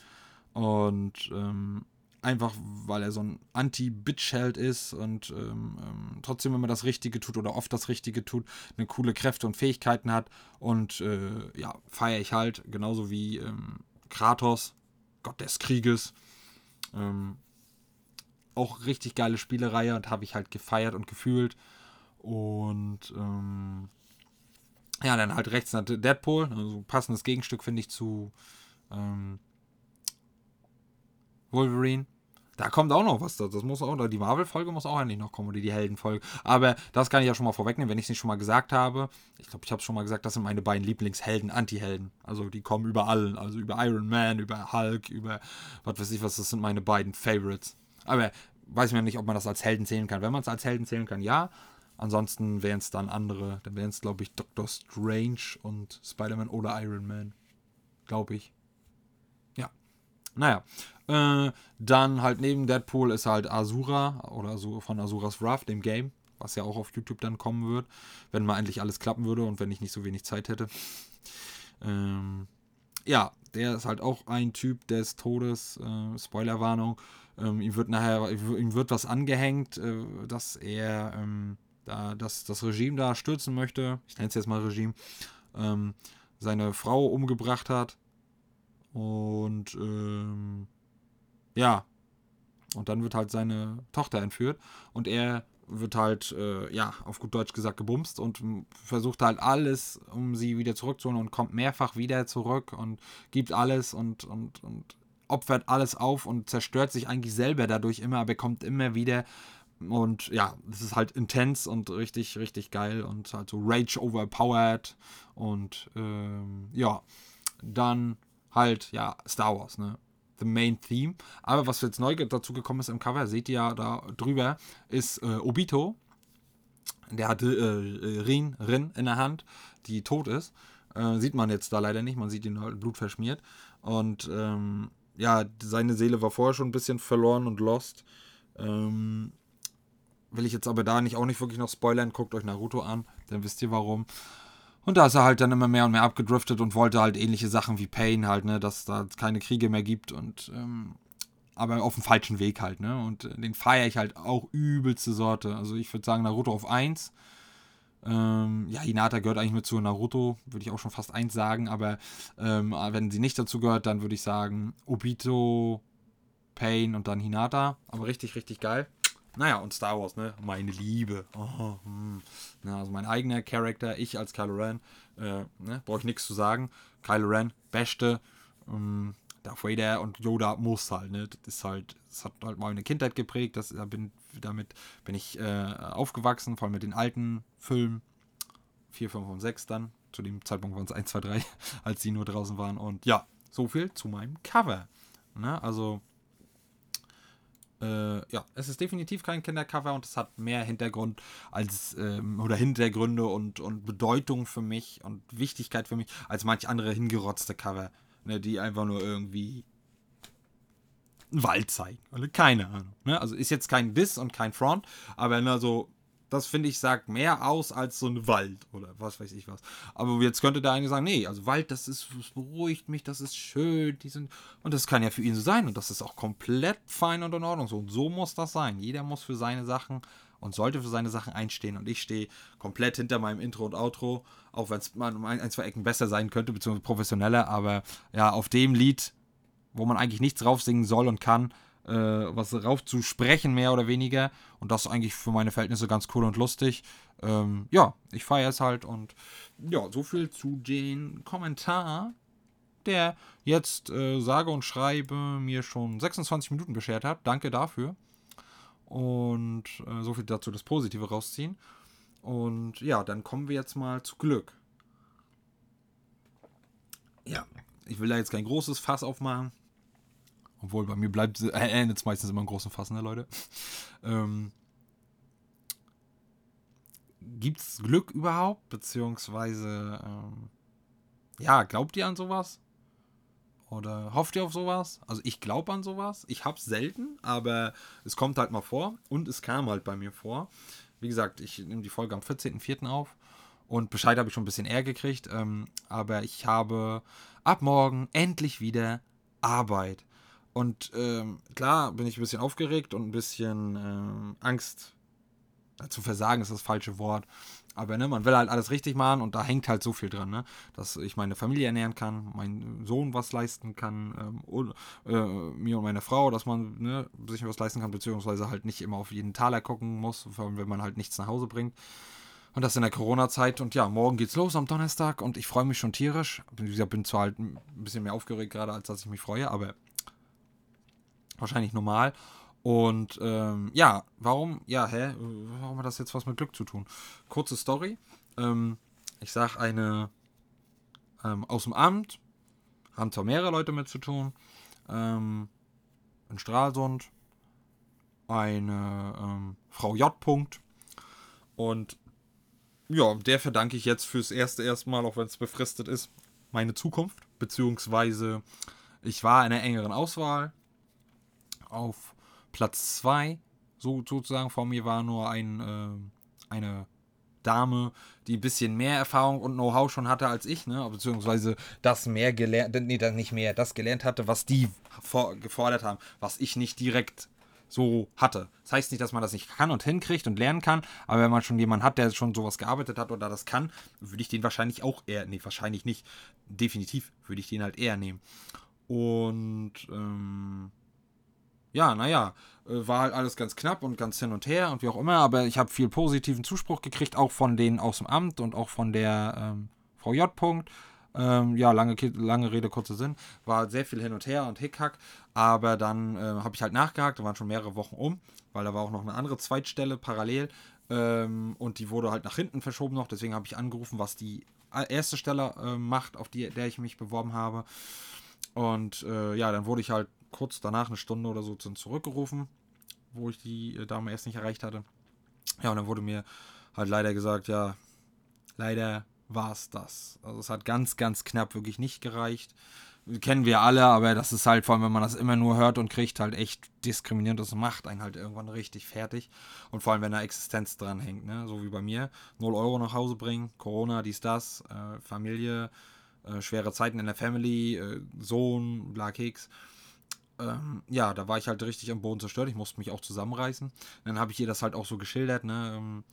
Und ähm, einfach weil er so ein Anti-Bitch-Held ist und ähm, ähm, trotzdem immer das Richtige tut oder oft das Richtige tut, eine coole Kräfte und Fähigkeiten hat und äh, ja, feiere ich halt, genauso wie ähm, Kratos, Gott des Krieges. Ähm, auch richtig geile Spielereihe und habe ich halt gefeiert und gefühlt. Und ähm, ja, dann halt rechts Deadpool, also passendes Gegenstück finde ich zu ähm, Wolverine. Da kommt auch noch was. Das muss auch, die Marvel-Folge muss auch eigentlich noch kommen, oder die Helden-Folge. Aber das kann ich ja schon mal vorwegnehmen, wenn ich es nicht schon mal gesagt habe. Ich glaube, ich habe es schon mal gesagt, das sind meine beiden Lieblingshelden, Anti-Helden. Also die kommen überall. Also über Iron Man, über Hulk, über was weiß ich was. Das sind meine beiden Favorites. Aber weiß mir nicht, ob man das als Helden zählen kann. Wenn man es als Helden zählen kann, ja. Ansonsten wären es dann andere. Dann wären es, glaube ich, Doctor Strange und Spider-Man oder Iron Man. Glaube ich. Ja. Naja, äh, dann halt neben Deadpool ist halt Asura oder so von Asuras Wrath, dem Game, was ja auch auf YouTube dann kommen wird, wenn mal endlich alles klappen würde und wenn ich nicht so wenig Zeit hätte. Ähm, ja, der ist halt auch ein Typ des Todes. Äh, Spoilerwarnung. Ähm, ihm wird nachher, ihm wird was angehängt, äh, dass er ähm, da, dass das Regime da stürzen möchte. Ich nenne es jetzt mal Regime. Ähm, seine Frau umgebracht hat. Und ähm, ja. Und dann wird halt seine Tochter entführt und er wird halt, äh, ja, auf gut Deutsch gesagt, gebumst und versucht halt alles, um sie wieder zurückzuholen und kommt mehrfach wieder zurück und gibt alles und, und, und opfert alles auf und zerstört sich eigentlich selber dadurch immer, aber kommt immer wieder Und ja, das ist halt intens und richtig, richtig geil und halt so Rage overpowered. Und ähm, ja, dann halt, ja, Star Wars, ne? The Main Theme. Aber was jetzt neu dazu gekommen ist im Cover, seht ihr ja da drüber, ist äh, Obito. Der hatte äh, Rin, Rin in der Hand, die tot ist. Äh, sieht man jetzt da leider nicht, man sieht ihn halt blutverschmiert. Und ähm, ja, seine Seele war vorher schon ein bisschen verloren und lost. Ähm, will ich jetzt aber da nicht auch nicht wirklich noch spoilern. Guckt euch Naruto an, dann wisst ihr warum. Und da ist er halt dann immer mehr und mehr abgedriftet und wollte halt ähnliche Sachen wie Pain halt, ne, dass da keine Kriege mehr gibt und ähm, aber auf dem falschen Weg halt, ne? Und den feiere ich halt auch übelste Sorte. Also ich würde sagen Naruto auf 1. Ähm, ja, Hinata gehört eigentlich mit zu Naruto, würde ich auch schon fast 1 sagen, aber ähm, wenn sie nicht dazu gehört, dann würde ich sagen Obito, Pain und dann Hinata. Aber richtig, richtig geil. Naja, und Star Wars, ne? Meine Liebe. Oh, hm. ja, also mein eigener Charakter, ich als Kylo Ren, äh, ne? brauche ich nichts zu sagen. Kylo Ren, beste. Ähm, Darth Vader und Yoda muss halt, ne? Das ist halt, das hat halt meine Kindheit geprägt. Das, da bin, damit bin ich äh, aufgewachsen, vor allem mit den alten Filmen. 4, 5 und 6 dann. Zu dem Zeitpunkt waren es 1, 2, 3, als die nur draußen waren. Und ja, so viel zu meinem Cover. Ne? Also, äh, ja, es ist definitiv kein Kindercover und es hat mehr Hintergrund als ähm, oder Hintergründe und, und Bedeutung für mich und Wichtigkeit für mich als manch andere hingerotzte Cover, ne, die einfach nur irgendwie einen Wald zeigen. Oder keine Ahnung. Ne? Also ist jetzt kein Diss und kein Front, aber ne, so das finde ich sagt mehr aus als so ein Wald oder was weiß ich was. Aber jetzt könnte der eine sagen, nee, also Wald, das ist, das beruhigt mich, das ist schön, die sind und das kann ja für ihn so sein und das ist auch komplett fein und in Ordnung so und so muss das sein. Jeder muss für seine Sachen und sollte für seine Sachen einstehen und ich stehe komplett hinter meinem Intro und Outro, auch wenn es mal um ein, zwei Ecken besser sein könnte beziehungsweise professioneller, aber ja auf dem Lied, wo man eigentlich nichts drauf singen soll und kann äh, was rauf zu sprechen, mehr oder weniger. Und das ist eigentlich für meine Verhältnisse ganz cool und lustig. Ähm, ja, ich feiere es halt und ja, so viel zu den Kommentar, der jetzt äh, sage und schreibe mir schon 26 Minuten beschert hat. Danke dafür. Und äh, so viel dazu das Positive rausziehen. Und ja, dann kommen wir jetzt mal zu Glück. Ja, ich will da jetzt kein großes Fass aufmachen. Obwohl, bei mir bleibt äh, endet es meistens immer im großen Fassen, ne, Leute. Ähm, Gibt es Glück überhaupt? Beziehungsweise, ähm, ja, glaubt ihr an sowas? Oder hofft ihr auf sowas? Also ich glaube an sowas. Ich hab's selten, aber es kommt halt mal vor. Und es kam halt bei mir vor. Wie gesagt, ich nehme die Folge am 14.04. auf. Und Bescheid habe ich schon ein bisschen eher gekriegt. Ähm, aber ich habe ab morgen endlich wieder Arbeit. Und ähm, klar bin ich ein bisschen aufgeregt und ein bisschen ähm, Angst. Zu versagen ist das falsche Wort. Aber ne, man will halt alles richtig machen und da hängt halt so viel dran, ne? Dass ich meine Familie ernähren kann, meinen Sohn was leisten kann, ähm, und, äh, mir und meine Frau, dass man ne, sich was leisten kann, beziehungsweise halt nicht immer auf jeden Taler gucken muss, vor allem wenn man halt nichts nach Hause bringt. Und das in der Corona-Zeit. Und ja, morgen geht's los am Donnerstag und ich freue mich schon tierisch. Gesagt, bin zwar halt ein bisschen mehr aufgeregt gerade, als dass ich mich freue, aber wahrscheinlich normal. Und ähm, ja, warum, ja, hä, warum hat das jetzt was mit Glück zu tun? Kurze Story. Ähm, ich sag eine ähm, aus dem Amt, haben zwar mehrere Leute mit zu tun, ähm, in Stralsund, eine ähm, Frau J. -Punkt. Und ja, der verdanke ich jetzt fürs erste erstmal, auch wenn es befristet ist, meine Zukunft. Beziehungsweise ich war in einer engeren Auswahl auf Platz 2, so, sozusagen vor mir war nur ein, äh, eine Dame, die ein bisschen mehr Erfahrung und Know-how schon hatte als ich, ne? beziehungsweise das mehr gelernt, nee, nicht mehr, das gelernt hatte, was die gefordert haben, was ich nicht direkt so hatte. Das heißt nicht, dass man das nicht kann und hinkriegt und lernen kann, aber wenn man schon jemanden hat, der schon sowas gearbeitet hat oder das kann, würde ich den wahrscheinlich auch eher, nee, wahrscheinlich nicht, definitiv würde ich den halt eher nehmen. Und ähm, ja, naja, äh, war halt alles ganz knapp und ganz hin und her und wie auch immer, aber ich habe viel positiven Zuspruch gekriegt, auch von denen aus dem Amt und auch von der ähm, Frau J. -Punkt. Ähm, ja, lange, lange Rede, kurzer Sinn. War sehr viel hin und her und Hickhack. Aber dann äh, habe ich halt nachgehakt. Da waren schon mehrere Wochen um, weil da war auch noch eine andere Zweitstelle parallel. Ähm, und die wurde halt nach hinten verschoben noch. Deswegen habe ich angerufen, was die erste Stelle äh, macht, auf die, der ich mich beworben habe. Und äh, ja, dann wurde ich halt kurz danach, eine Stunde oder so, zurückgerufen, wo ich die äh, Dame erst nicht erreicht hatte. Ja, und dann wurde mir halt leider gesagt, ja, leider war es das. Also es hat ganz, ganz knapp wirklich nicht gereicht. Kennen wir alle, aber das ist halt, vor allem wenn man das immer nur hört und kriegt, halt echt diskriminierend. Das macht einen halt irgendwann richtig fertig. Und vor allem, wenn da Existenz dran hängt, ne? so wie bei mir. 0 Euro nach Hause bringen, Corona, dies, das, äh, Familie, äh, schwere Zeiten in der Family, äh, Sohn, bla Keks. Ähm, ja, da war ich halt richtig am Boden zerstört. Ich musste mich auch zusammenreißen. Dann habe ich ihr das halt auch so geschildert, ne? Ähm,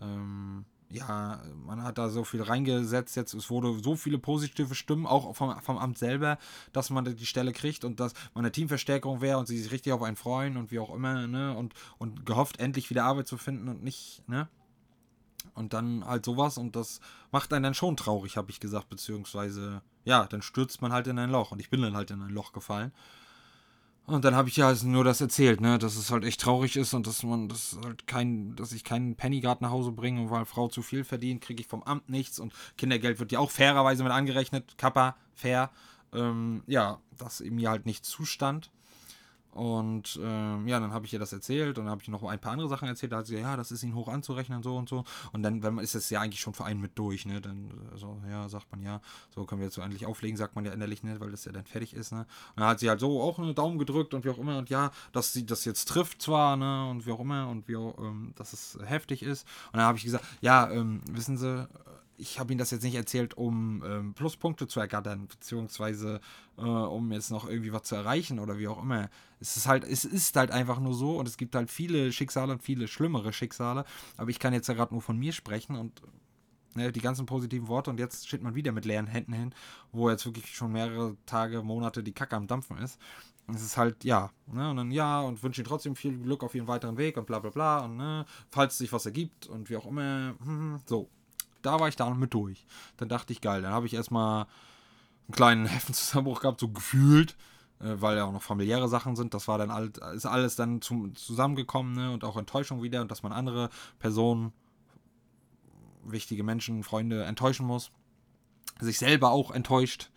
ähm, ja, man hat da so viel reingesetzt jetzt, es wurde so viele positive Stimmen, auch vom, vom Amt selber, dass man die Stelle kriegt und dass man eine Teamverstärkung wäre und sie sich richtig auf einen freuen und wie auch immer, ne, und, und gehofft, endlich wieder Arbeit zu finden und nicht, ne. Und dann halt sowas und das macht einen dann schon traurig, habe ich gesagt, beziehungsweise, ja, dann stürzt man halt in ein Loch und ich bin dann halt in ein Loch gefallen. Und dann habe ich ja also nur das erzählt, ne, dass es halt echt traurig ist und dass man das halt kein, dass ich keinen Penny gerade nach Hause bringe und weil Frau zu viel verdient, kriege ich vom Amt nichts und Kindergeld wird ja auch fairerweise mit angerechnet, Kappa, fair. Ähm, ja, dass mir halt nicht zustand. Und ähm, ja, dann habe ich ihr das erzählt und dann habe ich noch ein paar andere Sachen erzählt. Da hat sie ja, das ist ihnen hoch anzurechnen, so und so. Und dann, wenn man ist das ja eigentlich schon für einen mit durch, ne? Dann so, ja, sagt man ja, so können wir jetzt so endlich auflegen, sagt man ja innerlich nicht, weil das ja dann fertig ist, ne? Und dann hat sie halt so auch einen Daumen gedrückt und wie auch immer und ja, dass sie das jetzt trifft zwar, ne? Und wie auch immer und wie auch, ähm, dass es heftig ist. Und dann habe ich gesagt, ja, ähm, wissen Sie, ich habe Ihnen das jetzt nicht erzählt, um ähm, Pluspunkte zu ergattern, beziehungsweise äh, um jetzt noch irgendwie was zu erreichen oder wie auch immer. Es ist halt, es ist halt einfach nur so und es gibt halt viele Schicksale und viele schlimmere Schicksale, aber ich kann jetzt ja gerade nur von mir sprechen und ne, die ganzen positiven Worte und jetzt steht man wieder mit leeren Händen hin, wo jetzt wirklich schon mehrere Tage, Monate die Kacke am Dampfen ist. Und es ist halt, ja, ne, und dann ja, und wünsche Ihnen trotzdem viel Glück auf Ihren weiteren Weg und bla bla bla und ne, falls sich was ergibt und wie auch immer, hm, so da war ich da mit durch. Dann dachte ich, geil, dann habe ich erstmal einen kleinen Heffenzusammenbruch gehabt, so gefühlt, äh, weil ja auch noch familiäre Sachen sind. Das war dann alles, ist alles dann zum, zusammengekommen ne? und auch Enttäuschung wieder und dass man andere Personen, wichtige Menschen, Freunde enttäuschen muss. Sich selber auch enttäuscht.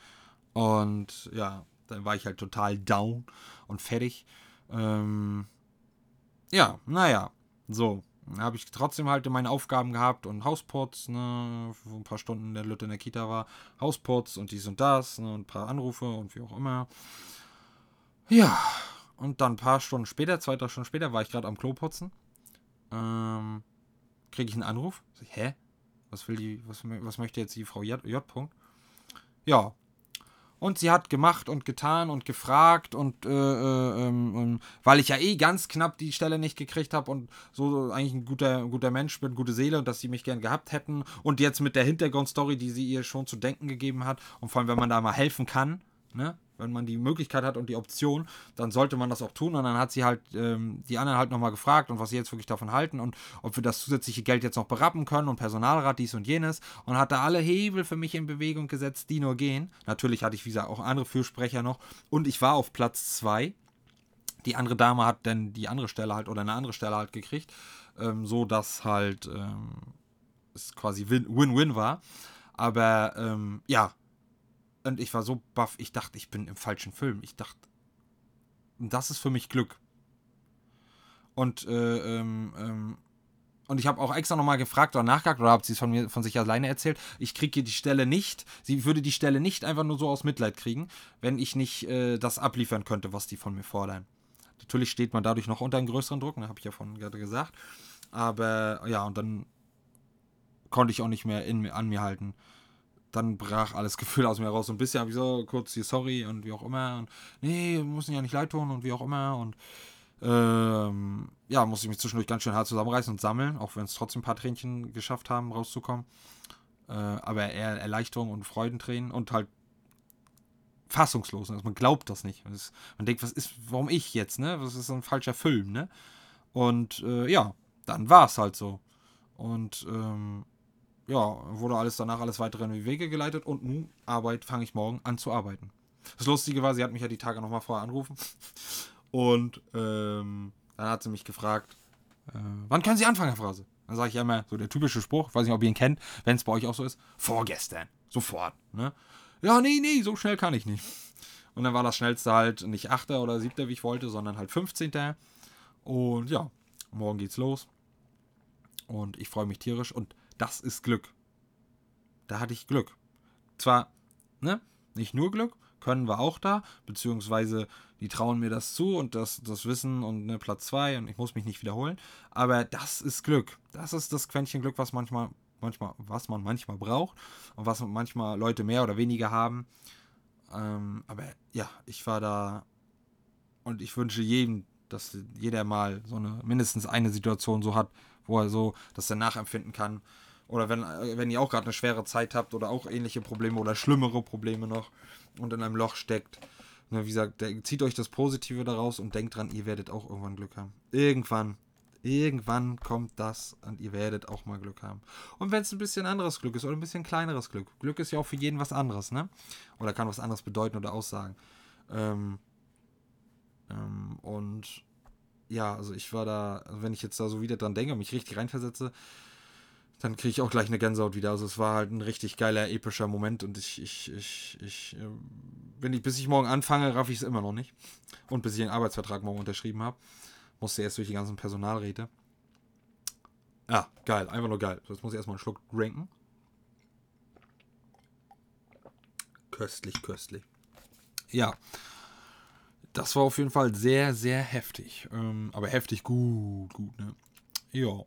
Und ja, dann war ich halt total down und fertig. Ähm, ja, naja, so habe ich trotzdem halt meine Aufgaben gehabt und Hausputz, ne, wo ein paar Stunden der Lütte in der Kita war, Hausputz und dies und das, ne, und ein paar Anrufe und wie auch immer. Ja, und dann ein paar Stunden später, zwei, drei Stunden später, war ich gerade am Klo putzen. Ähm, kriege ich einen Anruf. Hä? Was will die, was, was möchte jetzt die Frau J. J. Ja, und sie hat gemacht und getan und gefragt und äh, äh, ähm, weil ich ja eh ganz knapp die Stelle nicht gekriegt habe und so eigentlich ein guter, guter Mensch bin, gute Seele und dass sie mich gern gehabt hätten und jetzt mit der Hintergrundstory, die sie ihr schon zu denken gegeben hat und vor allem, wenn man da mal helfen kann, ne? Wenn man die Möglichkeit hat und die Option, dann sollte man das auch tun. Und dann hat sie halt ähm, die anderen halt nochmal gefragt und was sie jetzt wirklich davon halten und ob wir das zusätzliche Geld jetzt noch berappen können und Personalrat dies und jenes und hat da alle Hebel für mich in Bewegung gesetzt, die nur gehen. Natürlich hatte ich, wie gesagt, auch andere Fürsprecher noch und ich war auf Platz 2. Die andere Dame hat dann die andere Stelle halt oder eine andere Stelle halt gekriegt, ähm, so dass halt ähm, es quasi Win-Win war. Aber ähm, ja, und ich war so baff, ich dachte, ich bin im falschen Film. Ich dachte, das ist für mich Glück. Und, äh, ähm, ähm, und ich habe auch extra nochmal gefragt oder nachgehakt oder habt sie es von mir von sich alleine erzählt. Ich kriege die Stelle nicht. Sie würde die Stelle nicht einfach nur so aus Mitleid kriegen, wenn ich nicht äh, das abliefern könnte, was die von mir fordern. Natürlich steht man dadurch noch unter einem größeren Druck, ne, habe ich ja von gerade gesagt. Aber ja, und dann konnte ich auch nicht mehr in, an mir halten dann brach alles Gefühl aus mir raus. Ein bisschen habe ich so kurz hier sorry und wie auch immer. Und nee, müssen ja nicht leid tun und wie auch immer. Und ähm, ja, musste ich mich zwischendurch ganz schön hart zusammenreißen und sammeln, auch wenn es trotzdem ein paar Tränchen geschafft haben, rauszukommen. Äh, aber eher Erleichterung und Freudentränen und halt fassungslos. Also man glaubt das nicht. Man denkt, was ist, warum ich jetzt, ne? Das ist so ein falscher Film, ne? Und äh, ja, dann war es halt so. Und ähm, ja, wurde alles danach alles weitere in die Wege geleitet und nun Arbeit fange ich morgen an zu arbeiten. Das Lustige war, sie hat mich ja die Tage nochmal vorher angerufen und ähm, dann hat sie mich gefragt, äh, wann können Sie anfangen, Herr Phrase? Dann sage ich ja immer so der typische Spruch, weiß nicht, ob ihr ihn kennt, wenn es bei euch auch so ist, vorgestern, sofort. Ne? Ja, nee, nee, so schnell kann ich nicht. Und dann war das schnellste halt nicht 8. oder 7., wie ich wollte, sondern halt 15. Und ja, morgen geht's los. Und ich freue mich tierisch und das ist Glück. Da hatte ich Glück. Zwar, ne, nicht nur Glück, können wir auch da, beziehungsweise die trauen mir das zu und das, das Wissen und ne, Platz 2 und ich muss mich nicht wiederholen. Aber das ist Glück. Das ist das Quäntchen Glück, was manchmal, manchmal, was man manchmal braucht und was manchmal Leute mehr oder weniger haben. Ähm, aber ja, ich war da und ich wünsche jedem, dass jeder mal so eine mindestens eine Situation so hat, wo er so das dann nachempfinden kann. Oder wenn, wenn ihr auch gerade eine schwere Zeit habt oder auch ähnliche Probleme oder schlimmere Probleme noch und in einem Loch steckt. Ne, wie gesagt, zieht euch das Positive daraus und denkt dran, ihr werdet auch irgendwann Glück haben. Irgendwann. Irgendwann kommt das und ihr werdet auch mal Glück haben. Und wenn es ein bisschen anderes Glück ist oder ein bisschen kleineres Glück. Glück ist ja auch für jeden was anderes, ne? Oder kann was anderes bedeuten oder aussagen. Ähm, ähm, und ja, also ich war da, wenn ich jetzt da so wieder dran denke und mich richtig reinversetze, dann kriege ich auch gleich eine Gänsehaut wieder. Also es war halt ein richtig geiler, epischer Moment und ich, ich, ich, ich, äh, wenn ich, bis ich morgen anfange, raff ich es immer noch nicht. Und bis ich den Arbeitsvertrag morgen unterschrieben habe, musste erst durch die ganzen Personalräte. Ja, geil, einfach nur geil. Jetzt muss ich erstmal einen Schluck drinken. Köstlich, köstlich. Ja, das war auf jeden Fall sehr, sehr heftig. Ähm, aber heftig gut, gut, ne? Ja.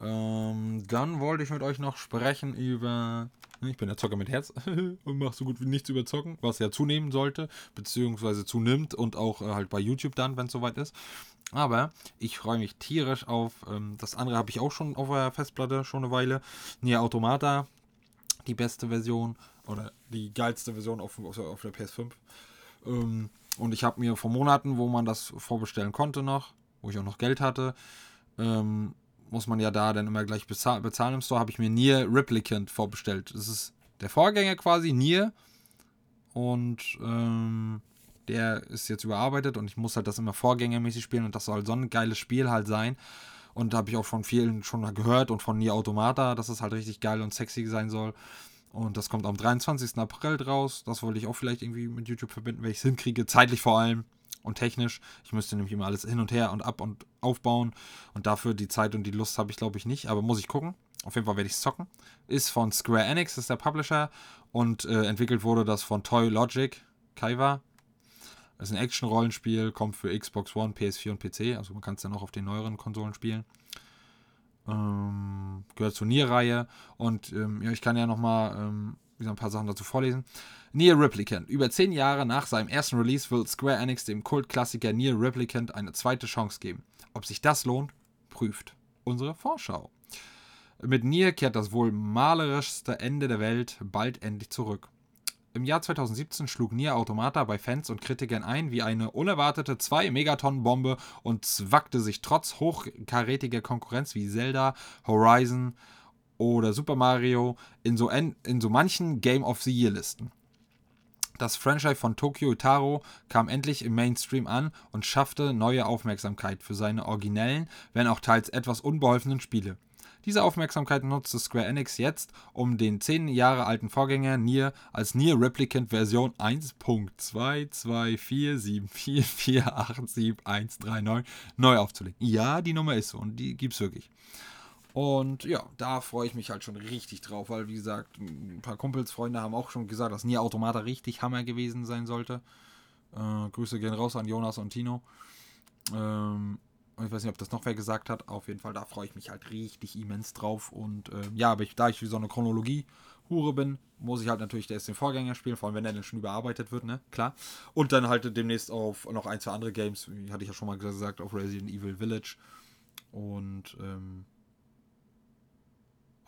Ähm, dann wollte ich mit euch noch sprechen über. Ich bin der Zocker mit Herz und mache so gut wie nichts über Zocken, was ja zunehmen sollte, beziehungsweise zunimmt und auch äh, halt bei YouTube dann, wenn es soweit ist. Aber ich freue mich tierisch auf. Ähm, das andere habe ich auch schon auf der Festplatte schon eine Weile. Nier Automata, die beste Version oder die geilste Version auf, auf der PS5. Ähm, und ich habe mir vor Monaten, wo man das vorbestellen konnte noch, wo ich auch noch Geld hatte, ähm, muss man ja da dann immer gleich bezahl bezahlen im Store, habe ich mir Nier Replicant vorbestellt. Das ist der Vorgänger quasi, Nier. Und ähm, der ist jetzt überarbeitet und ich muss halt das immer vorgängermäßig spielen und das soll so ein geiles Spiel halt sein. Und da habe ich auch von vielen schon gehört und von Nier Automata, dass es halt richtig geil und sexy sein soll. Und das kommt am 23. April draus. Das wollte ich auch vielleicht irgendwie mit YouTube verbinden, wenn ich es hinkriege, zeitlich vor allem und technisch. Ich müsste nämlich immer alles hin und her und ab und aufbauen. Und dafür die Zeit und die Lust habe ich, glaube ich, nicht. Aber muss ich gucken. Auf jeden Fall werde ich es zocken. Ist von Square Enix, ist der Publisher. Und äh, entwickelt wurde das von Toy Logic, Kaiwa. Ist ein Action-Rollenspiel, kommt für Xbox One, PS4 und PC. Also man kann es dann auch auf den neueren Konsolen spielen. Ähm, gehört zur Nier-Reihe. Und ähm, ja, ich kann ja nochmal ähm, ein paar Sachen dazu vorlesen. Nier Replicant. Über zehn Jahre nach seinem ersten Release will Square Enix dem Kultklassiker Nier Replicant eine zweite Chance geben. Ob sich das lohnt, prüft unsere Vorschau. Mit Nier kehrt das wohl malerischste Ende der Welt bald endlich zurück. Im Jahr 2017 schlug Nier Automata bei Fans und Kritikern ein wie eine unerwartete 2-Megatonnen-Bombe und zwackte sich trotz hochkarätiger Konkurrenz wie Zelda, Horizon oder Super Mario in so, en, in so manchen Game of the Year Listen. Das Franchise von Tokyo Taro kam endlich im Mainstream an und schaffte neue Aufmerksamkeit für seine originellen, wenn auch teils etwas unbeholfenen Spiele. Diese Aufmerksamkeit nutzte Square Enix jetzt, um den 10 Jahre alten Vorgänger Nier als Nier Replicant Version 1.22444871339 neu aufzulegen. Ja, die Nummer ist so und die gibt's wirklich. Und ja, da freue ich mich halt schon richtig drauf, weil wie gesagt, ein paar Kumpels, Freunde haben auch schon gesagt, dass Nier Automata richtig Hammer gewesen sein sollte. Äh, Grüße gehen raus an Jonas und Tino. Ähm, ich weiß nicht, ob das noch wer gesagt hat. Auf jeden Fall, da freue ich mich halt richtig immens drauf. Und äh, ja, aber ich, da ich wie so eine Chronologie Hure bin, muss ich halt natürlich erst den Vorgänger spielen, vor allem wenn er dann schon überarbeitet wird, ne? Klar. Und dann halt demnächst auf noch ein, zwei andere Games, wie hatte ich ja schon mal gesagt, auf Resident Evil Village. Und ähm,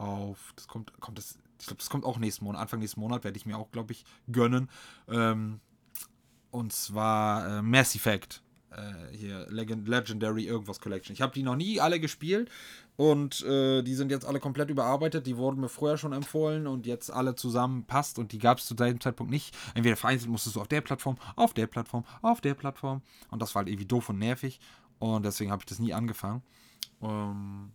auf, das kommt, kommt das, ich glaube, das kommt auch nächsten Monat, Anfang nächsten Monat werde ich mir auch, glaube ich, gönnen. Ähm, und zwar äh, Mass Effect äh, hier Legend Legendary irgendwas Collection. Ich habe die noch nie alle gespielt und äh, die sind jetzt alle komplett überarbeitet. Die wurden mir vorher schon empfohlen und jetzt alle zusammen passt und die gab es zu diesem Zeitpunkt nicht. Entweder vereinzelt musstest du auf der Plattform, auf der Plattform, auf der Plattform und das war halt irgendwie doof und nervig und deswegen habe ich das nie angefangen. Ähm,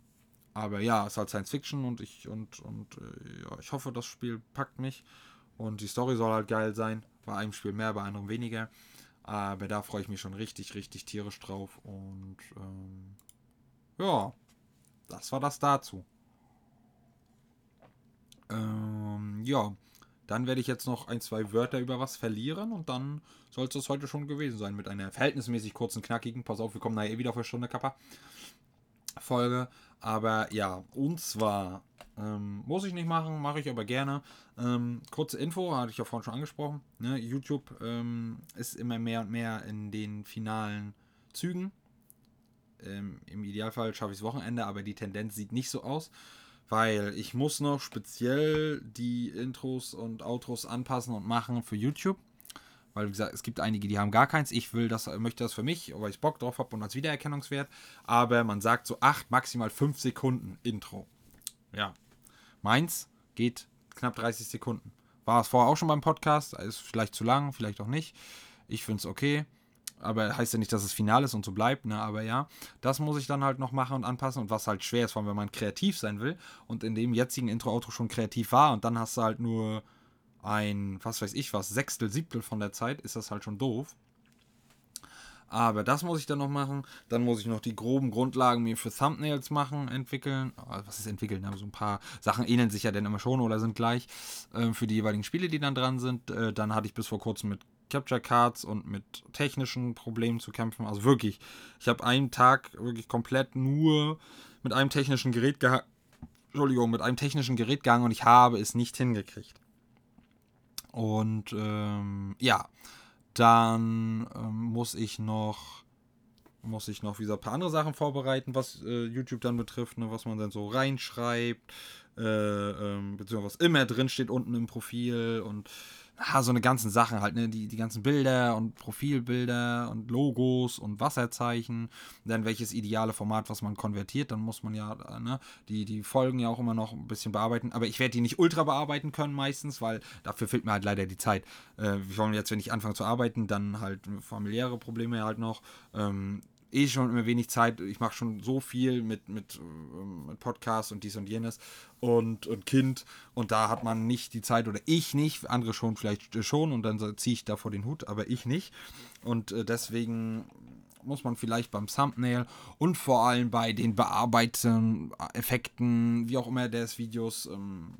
aber ja, es ist halt Science Fiction und ich und und äh, ja, ich hoffe, das Spiel packt mich und die Story soll halt geil sein. Bei einem Spiel mehr, bei anderem weniger. Aber da freue ich mich schon richtig, richtig tierisch drauf. Und ähm, ja, das war das dazu. Ähm, ja, dann werde ich jetzt noch ein, zwei Wörter über was verlieren und dann soll es das heute schon gewesen sein mit einer verhältnismäßig kurzen, knackigen, pass auf, wir kommen nachher wieder auf eine Stunde Kappa Folge. Aber ja, und zwar ähm, muss ich nicht machen, mache ich aber gerne. Ähm, kurze Info, hatte ich ja vorhin schon angesprochen. Ne? YouTube ähm, ist immer mehr und mehr in den finalen Zügen. Ähm, Im Idealfall schaffe ich es Wochenende, aber die Tendenz sieht nicht so aus, weil ich muss noch speziell die Intros und Outros anpassen und machen für YouTube. Weil, wie gesagt, es gibt einige, die haben gar keins. Ich will das, möchte das für mich, weil ich Bock drauf habe und als Wiedererkennungswert. Aber man sagt so 8, maximal 5 Sekunden Intro. Ja, Meins geht knapp 30 Sekunden. War es vorher auch schon beim Podcast, ist vielleicht zu lang, vielleicht auch nicht. Ich finde es okay. Aber heißt ja nicht, dass es final ist und so bleibt, ne? Aber ja, das muss ich dann halt noch machen und anpassen. Und was halt schwer ist, vor allem wenn man kreativ sein will und in dem jetzigen Intro-Outro schon kreativ war und dann hast du halt nur ein, was weiß ich was, Sechstel, Siebtel von der Zeit, ist das halt schon doof. Aber das muss ich dann noch machen. Dann muss ich noch die groben Grundlagen mir für Thumbnails machen, entwickeln. Also was ist entwickeln? So ein paar Sachen ähneln sich ja dann immer schon oder sind gleich äh, für die jeweiligen Spiele, die dann dran sind. Äh, dann hatte ich bis vor kurzem mit Capture Cards und mit technischen Problemen zu kämpfen. Also wirklich, ich habe einen Tag wirklich komplett nur mit einem technischen Gerät gehabt. Entschuldigung, mit einem technischen Gerät gegangen und ich habe es nicht hingekriegt. Und ähm, ja, dann ähm, muss ich noch muss ich noch wie gesagt, ein paar andere Sachen vorbereiten, was äh, YouTube dann betrifft, ne, was man dann so reinschreibt, äh, ähm, beziehungsweise was immer drin steht unten im Profil und ah, so eine ganzen Sachen halt, ne, die, die ganzen Bilder und Profilbilder und Logos und Wasserzeichen, dann welches ideale Format, was man konvertiert, dann muss man ja, äh, ne, die, die Folgen ja auch immer noch ein bisschen bearbeiten, aber ich werde die nicht ultra bearbeiten können meistens, weil dafür fehlt mir halt leider die Zeit. Äh, vor allem jetzt, wenn ich anfange zu arbeiten, dann halt familiäre Probleme halt noch, ähm, eh schon immer wenig Zeit. Ich mache schon so viel mit, mit, ähm, mit Podcasts und dies und jenes und, und Kind. Und da hat man nicht die Zeit oder ich nicht. Andere schon vielleicht schon und dann ziehe ich da vor den Hut, aber ich nicht. Und äh, deswegen muss man vielleicht beim Thumbnail und vor allem bei den bearbeiteten Effekten, wie auch immer des Videos, ähm,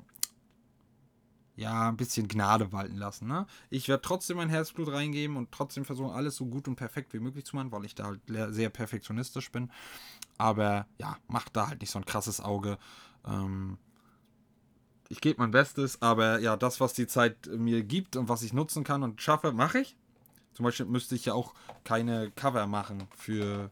ja, ein bisschen Gnade walten lassen. Ne? Ich werde trotzdem mein Herzblut reingeben und trotzdem versuchen, alles so gut und perfekt wie möglich zu machen, weil ich da halt sehr perfektionistisch bin. Aber ja, macht da halt nicht so ein krasses Auge. Ähm, ich gebe mein Bestes, aber ja, das, was die Zeit mir gibt und was ich nutzen kann und schaffe, mache ich. Zum Beispiel müsste ich ja auch keine Cover machen für,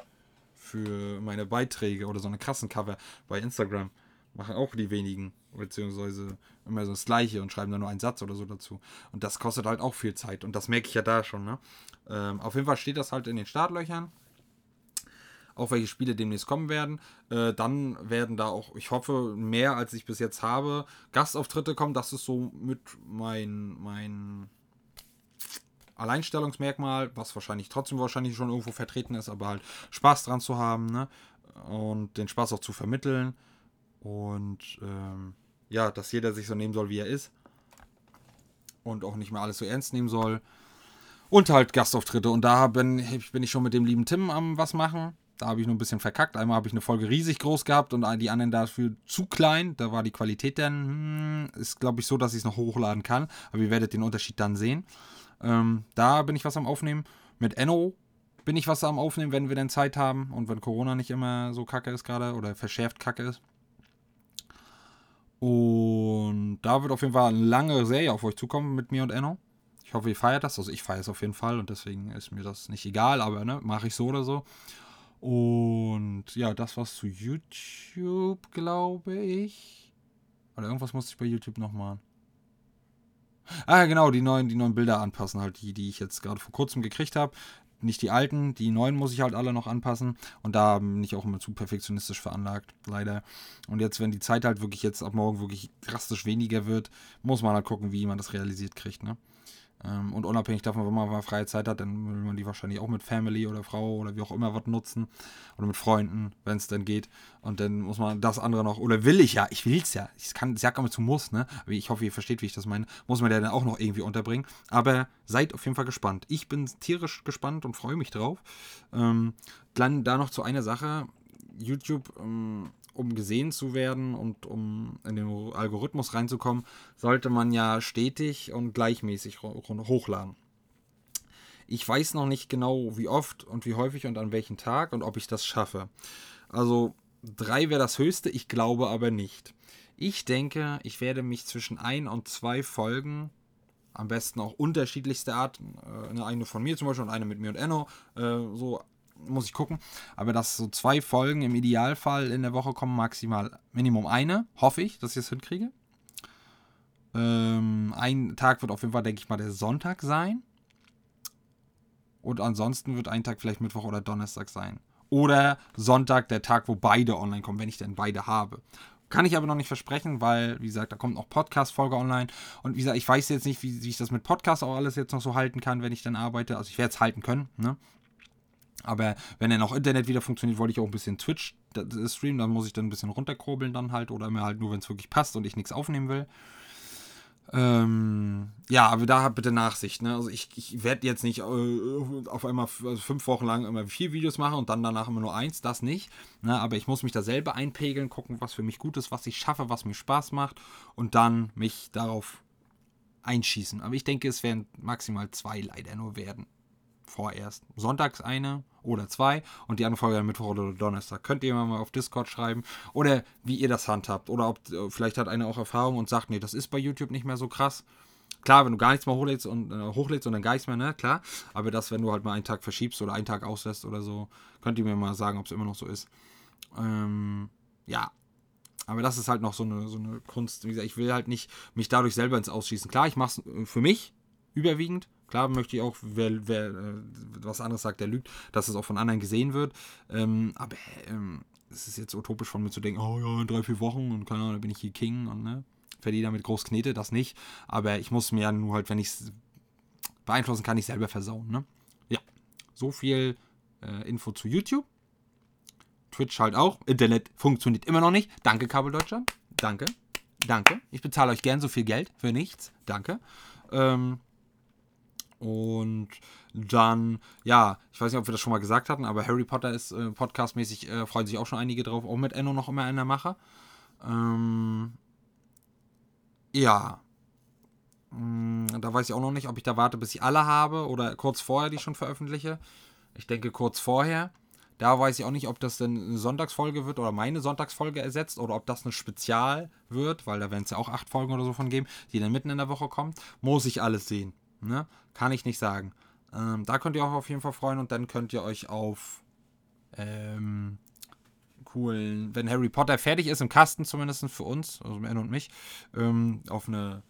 für meine Beiträge oder so eine krassen Cover bei Instagram. Machen auch die wenigen beziehungsweise immer so das Gleiche und schreiben dann nur einen Satz oder so dazu. Und das kostet halt auch viel Zeit und das merke ich ja da schon. Ne? Ähm, auf jeden Fall steht das halt in den Startlöchern. Auch welche Spiele demnächst kommen werden. Äh, dann werden da auch, ich hoffe, mehr als ich bis jetzt habe, Gastauftritte kommen. Das ist so mit mein, mein Alleinstellungsmerkmal, was wahrscheinlich trotzdem wahrscheinlich schon irgendwo vertreten ist, aber halt Spaß dran zu haben ne? und den Spaß auch zu vermitteln. Und ähm, ja, dass jeder sich so nehmen soll, wie er ist. Und auch nicht mehr alles so ernst nehmen soll. Und halt Gastauftritte. Und da bin, bin ich schon mit dem lieben Tim am was machen. Da habe ich nur ein bisschen verkackt. Einmal habe ich eine Folge riesig groß gehabt und die anderen dafür zu klein. Da war die Qualität dann, hm, ist glaube ich so, dass ich es noch hochladen kann. Aber ihr werdet den Unterschied dann sehen. Ähm, da bin ich was am Aufnehmen. Mit Enno bin ich was am Aufnehmen, wenn wir denn Zeit haben und wenn Corona nicht immer so kacke ist gerade oder verschärft kacke ist. Und da wird auf jeden Fall eine lange Serie auf euch zukommen mit mir und Enno. Ich hoffe, ihr feiert das. Also ich feiere es auf jeden Fall und deswegen ist mir das nicht egal, aber ne, mache ich so oder so. Und ja, das war's zu YouTube, glaube ich. Oder irgendwas musste ich bei YouTube noch machen. Ah, genau, die neuen, die neuen Bilder anpassen, halt die, die ich jetzt gerade vor kurzem gekriegt habe. Nicht die alten, die neuen muss ich halt alle noch anpassen. Und da bin ich auch immer zu perfektionistisch veranlagt, leider. Und jetzt, wenn die Zeit halt wirklich jetzt ab morgen wirklich drastisch weniger wird, muss man halt gucken, wie man das realisiert kriegt, ne? Ähm, und unabhängig davon, wenn man mal freie Zeit hat, dann will man die wahrscheinlich auch mit Family oder Frau oder wie auch immer was nutzen. Oder mit Freunden, wenn es dann geht. Und dann muss man das andere noch, oder will ich ja, ich will es ja. Ich kann, sag immer zu muss, ne? Aber ich hoffe, ihr versteht, wie ich das meine. Muss man ja dann auch noch irgendwie unterbringen. Aber seid auf jeden Fall gespannt. Ich bin tierisch gespannt und freue mich drauf. Ähm, dann da noch zu einer Sache. YouTube ähm, um gesehen zu werden und um in den Algorithmus reinzukommen, sollte man ja stetig und gleichmäßig hochladen. Ich weiß noch nicht genau, wie oft und wie häufig und an welchem Tag und ob ich das schaffe. Also drei wäre das höchste, ich glaube aber nicht. Ich denke, ich werde mich zwischen ein und zwei Folgen, am besten auch unterschiedlichste Art, äh, eine von mir zum Beispiel und eine mit mir und Enno, äh, so muss ich gucken. Aber dass so zwei Folgen im Idealfall in der Woche kommen, maximal Minimum eine, hoffe ich, dass ich es hinkriege. Ähm, ein Tag wird auf jeden Fall, denke ich mal, der Sonntag sein. Und ansonsten wird ein Tag vielleicht Mittwoch oder Donnerstag sein. Oder Sonntag, der Tag, wo beide online kommen, wenn ich denn beide habe. Kann ich aber noch nicht versprechen, weil, wie gesagt, da kommt noch Podcast-Folge online. Und wie gesagt, ich weiß jetzt nicht, wie, wie, ich das mit Podcast auch alles jetzt noch so halten kann, wenn ich dann arbeite. Also ich werde es halten können, ne? Aber wenn dann auch Internet wieder funktioniert, wollte ich auch ein bisschen Twitch streamen. Dann muss ich dann ein bisschen runterkurbeln dann halt. Oder mir halt nur, wenn es wirklich passt und ich nichts aufnehmen will. Ähm, ja, aber da bitte Nachsicht. Ne? Also ich, ich werde jetzt nicht äh, auf einmal also fünf Wochen lang immer vier Videos machen und dann danach immer nur eins. Das nicht. Ne? Aber ich muss mich da selber einpegeln, gucken, was für mich gut ist, was ich schaffe, was mir Spaß macht. Und dann mich darauf einschießen. Aber ich denke, es werden maximal zwei leider nur werden vorerst. Sonntags eine oder zwei und die andere Folge dann Mittwoch oder Donnerstag. Könnt ihr mal auf Discord schreiben oder wie ihr das handhabt. Oder ob äh, vielleicht hat einer auch Erfahrung und sagt, nee, das ist bei YouTube nicht mehr so krass. Klar, wenn du gar nichts mehr hochlädst und äh, hochlädst und dann gar nichts mehr, ne, klar. Aber das, wenn du halt mal einen Tag verschiebst oder einen Tag auslässt oder so, könnt ihr mir mal sagen, ob es immer noch so ist. Ähm, ja. Aber das ist halt noch so eine, so eine Kunst. Wie gesagt, ich will halt nicht mich dadurch selber ins Ausschießen. Klar, ich mache es äh, für mich überwiegend. Klar möchte ich auch, wer, wer äh, was anderes sagt, der lügt, dass es auch von anderen gesehen wird. Ähm, aber ähm, es ist jetzt utopisch von mir zu denken, oh ja, in drei, vier Wochen und keine Ahnung, da bin ich hier King und ne, verdiene damit groß Knete, das nicht. Aber ich muss mir ja nur halt, wenn ich es beeinflussen kann, ich selber versauen. Ne? Ja, so viel äh, Info zu YouTube. Twitch halt auch. Internet funktioniert immer noch nicht. Danke, Kabel Deutschland. Danke. Danke. Ich bezahle euch gern so viel Geld für nichts. Danke. Ähm, und dann, ja, ich weiß nicht, ob wir das schon mal gesagt hatten, aber Harry Potter ist äh, podcastmäßig, äh, freuen sich auch schon einige drauf, auch mit Enno noch immer in der Mache. Ähm, ja. Hm, da weiß ich auch noch nicht, ob ich da warte, bis ich alle habe oder kurz vorher die schon veröffentliche. Ich denke kurz vorher. Da weiß ich auch nicht, ob das denn eine Sonntagsfolge wird oder meine Sonntagsfolge ersetzt oder ob das eine Spezial wird, weil da werden es ja auch acht Folgen oder so von geben, die dann mitten in der Woche kommen. Muss ich alles sehen. Ne? Kann ich nicht sagen. Ähm, da könnt ihr auch auf jeden Fall freuen und dann könnt ihr euch auf ähm, coolen, wenn Harry Potter fertig ist, im Kasten zumindest für uns, also Anne und mich, ähm, auf eine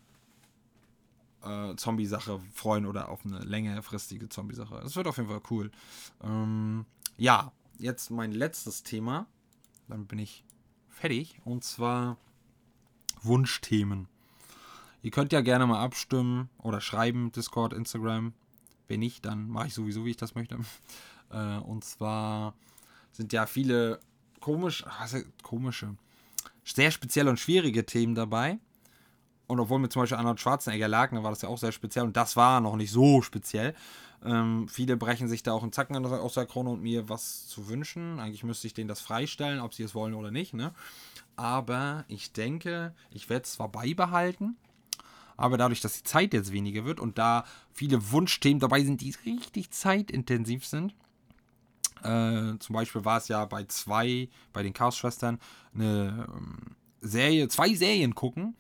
äh, Zombie-Sache freuen oder auf eine längerfristige Zombie-Sache. Es wird auf jeden Fall cool. Ähm, ja, jetzt mein letztes Thema. Dann bin ich fertig. Und zwar Wunschthemen. Ihr könnt ja gerne mal abstimmen oder schreiben, Discord, Instagram. Wenn nicht, dann mache ich sowieso, wie ich das möchte. Äh, und zwar sind ja viele komisch, also komische, sehr spezielle und schwierige Themen dabei. Und obwohl mir zum Beispiel Arnold Schwarzenegger lag, dann war das ja auch sehr speziell. Und das war noch nicht so speziell. Ähm, viele brechen sich da auch einen Zacken aus der Krone und mir was zu wünschen. Eigentlich müsste ich denen das freistellen, ob sie es wollen oder nicht. Ne? Aber ich denke, ich werde es zwar beibehalten, aber dadurch, dass die Zeit jetzt weniger wird und da viele Wunschthemen dabei sind, die richtig zeitintensiv sind, äh, zum Beispiel war es ja bei zwei, bei den Chaos-Schwestern, eine ähm, Serie, zwei Serien gucken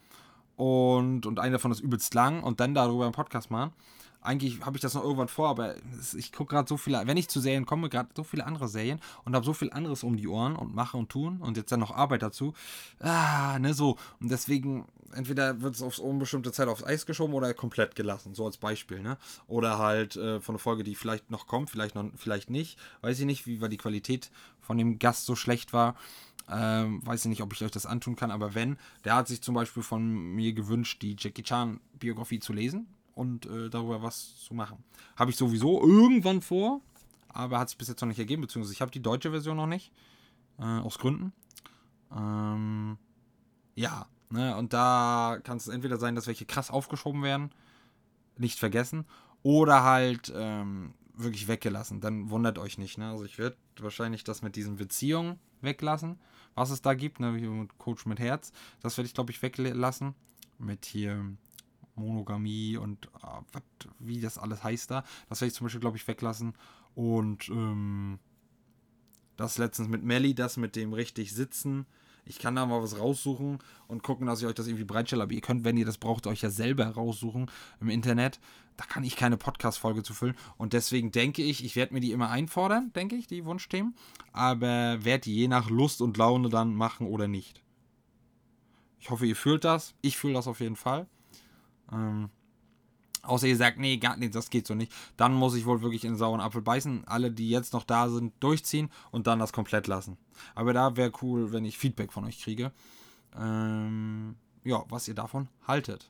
und, und eine davon ist übelst lang und dann darüber einen Podcast machen. Eigentlich habe ich das noch irgendwann vor, aber ich gucke gerade so viele, wenn ich zu Serien komme, gerade so viele andere Serien und habe so viel anderes um die Ohren und mache und tun und jetzt dann noch Arbeit dazu. Ah, ne, so. Und deswegen, entweder wird es aufs unbestimmte Zeit aufs Eis geschoben oder komplett gelassen, so als Beispiel, ne? Oder halt äh, von einer Folge, die vielleicht noch kommt, vielleicht noch, vielleicht nicht. Weiß ich nicht, wie war die Qualität von dem Gast so schlecht war. Ähm, weiß ich nicht, ob ich euch das antun kann, aber wenn, der hat sich zum Beispiel von mir gewünscht, die Jackie Chan Biografie zu lesen und äh, darüber was zu machen. Habe ich sowieso irgendwann vor, aber hat es bis jetzt noch nicht ergeben, beziehungsweise ich habe die deutsche Version noch nicht, äh, aus Gründen. Ähm, ja, ne, und da kann es entweder sein, dass welche krass aufgeschoben werden, nicht vergessen, oder halt ähm, wirklich weggelassen. Dann wundert euch nicht. Ne? Also ich werde wahrscheinlich das mit diesen Beziehungen weglassen, was es da gibt, ne? Coach mit Herz. Das werde ich, glaube ich, weglassen. Mit hier Monogamie und äh, wat, wie das alles heißt da. Das werde ich zum Beispiel, glaube ich, weglassen. Und ähm, das letztens mit Melly, das mit dem richtig sitzen. Ich kann da mal was raussuchen und gucken, dass ich euch das irgendwie bereitstelle. Aber ihr könnt, wenn ihr das braucht, euch ja selber raussuchen im Internet. Da kann ich keine Podcast-Folge zu füllen. Und deswegen denke ich, ich werde mir die immer einfordern, denke ich, die Wunschthemen. Aber werde die je nach Lust und Laune dann machen oder nicht. Ich hoffe, ihr fühlt das. Ich fühle das auf jeden Fall. Ähm, außer ihr sagt, nee, gar, nee, das geht so nicht. Dann muss ich wohl wirklich in den sauren Apfel beißen. Alle, die jetzt noch da sind, durchziehen und dann das komplett lassen. Aber da wäre cool, wenn ich Feedback von euch kriege. Ähm, ja, was ihr davon haltet.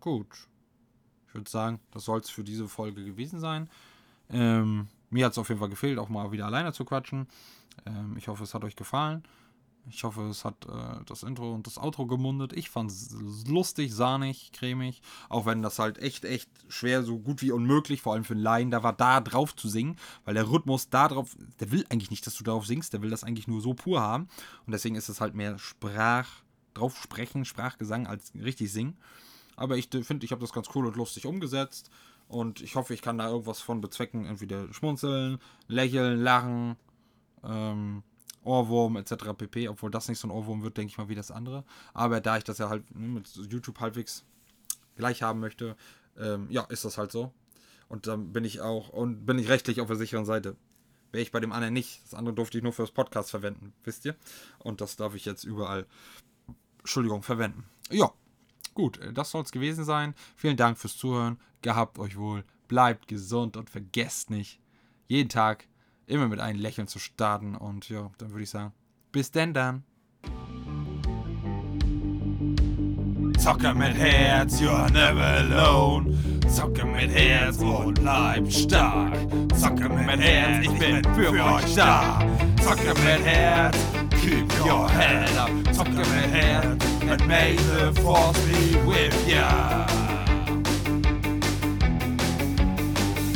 Gut. Ich würde sagen, das soll es für diese Folge gewesen sein. Ähm, mir hat es auf jeden Fall gefehlt, auch mal wieder alleine zu quatschen. Ähm, ich hoffe, es hat euch gefallen. Ich hoffe, es hat äh, das Intro und das Outro gemundet. Ich fand es lustig, sahnig, cremig. Auch wenn das halt echt, echt schwer, so gut wie unmöglich, vor allem für einen Laien, da war da drauf zu singen, weil der Rhythmus da drauf, der will eigentlich nicht, dass du darauf singst, der will das eigentlich nur so pur haben. Und deswegen ist es halt mehr Sprach, drauf sprechen, Sprachgesang als richtig singen. Aber ich finde, ich habe das ganz cool und lustig umgesetzt. Und ich hoffe, ich kann da irgendwas von bezwecken. Entweder schmunzeln, lächeln, lachen, ähm, Ohrwurm etc. pp. Obwohl das nicht so ein Ohrwurm wird, denke ich mal, wie das andere. Aber da ich das ja halt ne, mit YouTube halbwegs gleich haben möchte, ähm, ja, ist das halt so. Und dann bin ich auch, und bin ich rechtlich auf der sicheren Seite. Wäre ich bei dem anderen nicht. Das andere durfte ich nur fürs Podcast verwenden, wisst ihr? Und das darf ich jetzt überall, Entschuldigung, verwenden. Ja, gut, äh, das soll es gewesen sein. Vielen Dank fürs Zuhören. Gehabt euch wohl. Bleibt gesund und vergesst nicht, jeden Tag immer mit einem Lächeln zu starten. Und ja, dann würde ich sagen, bis denn dann. Zocke mit Herz, you're never alone. Zocke mit Herz und bleib stark. Zocke mit Herz, ich bin für euch da. Zocke mit Herz, keep your head up. Zocke mit Herz, and may the force be with ya.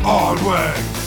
Always.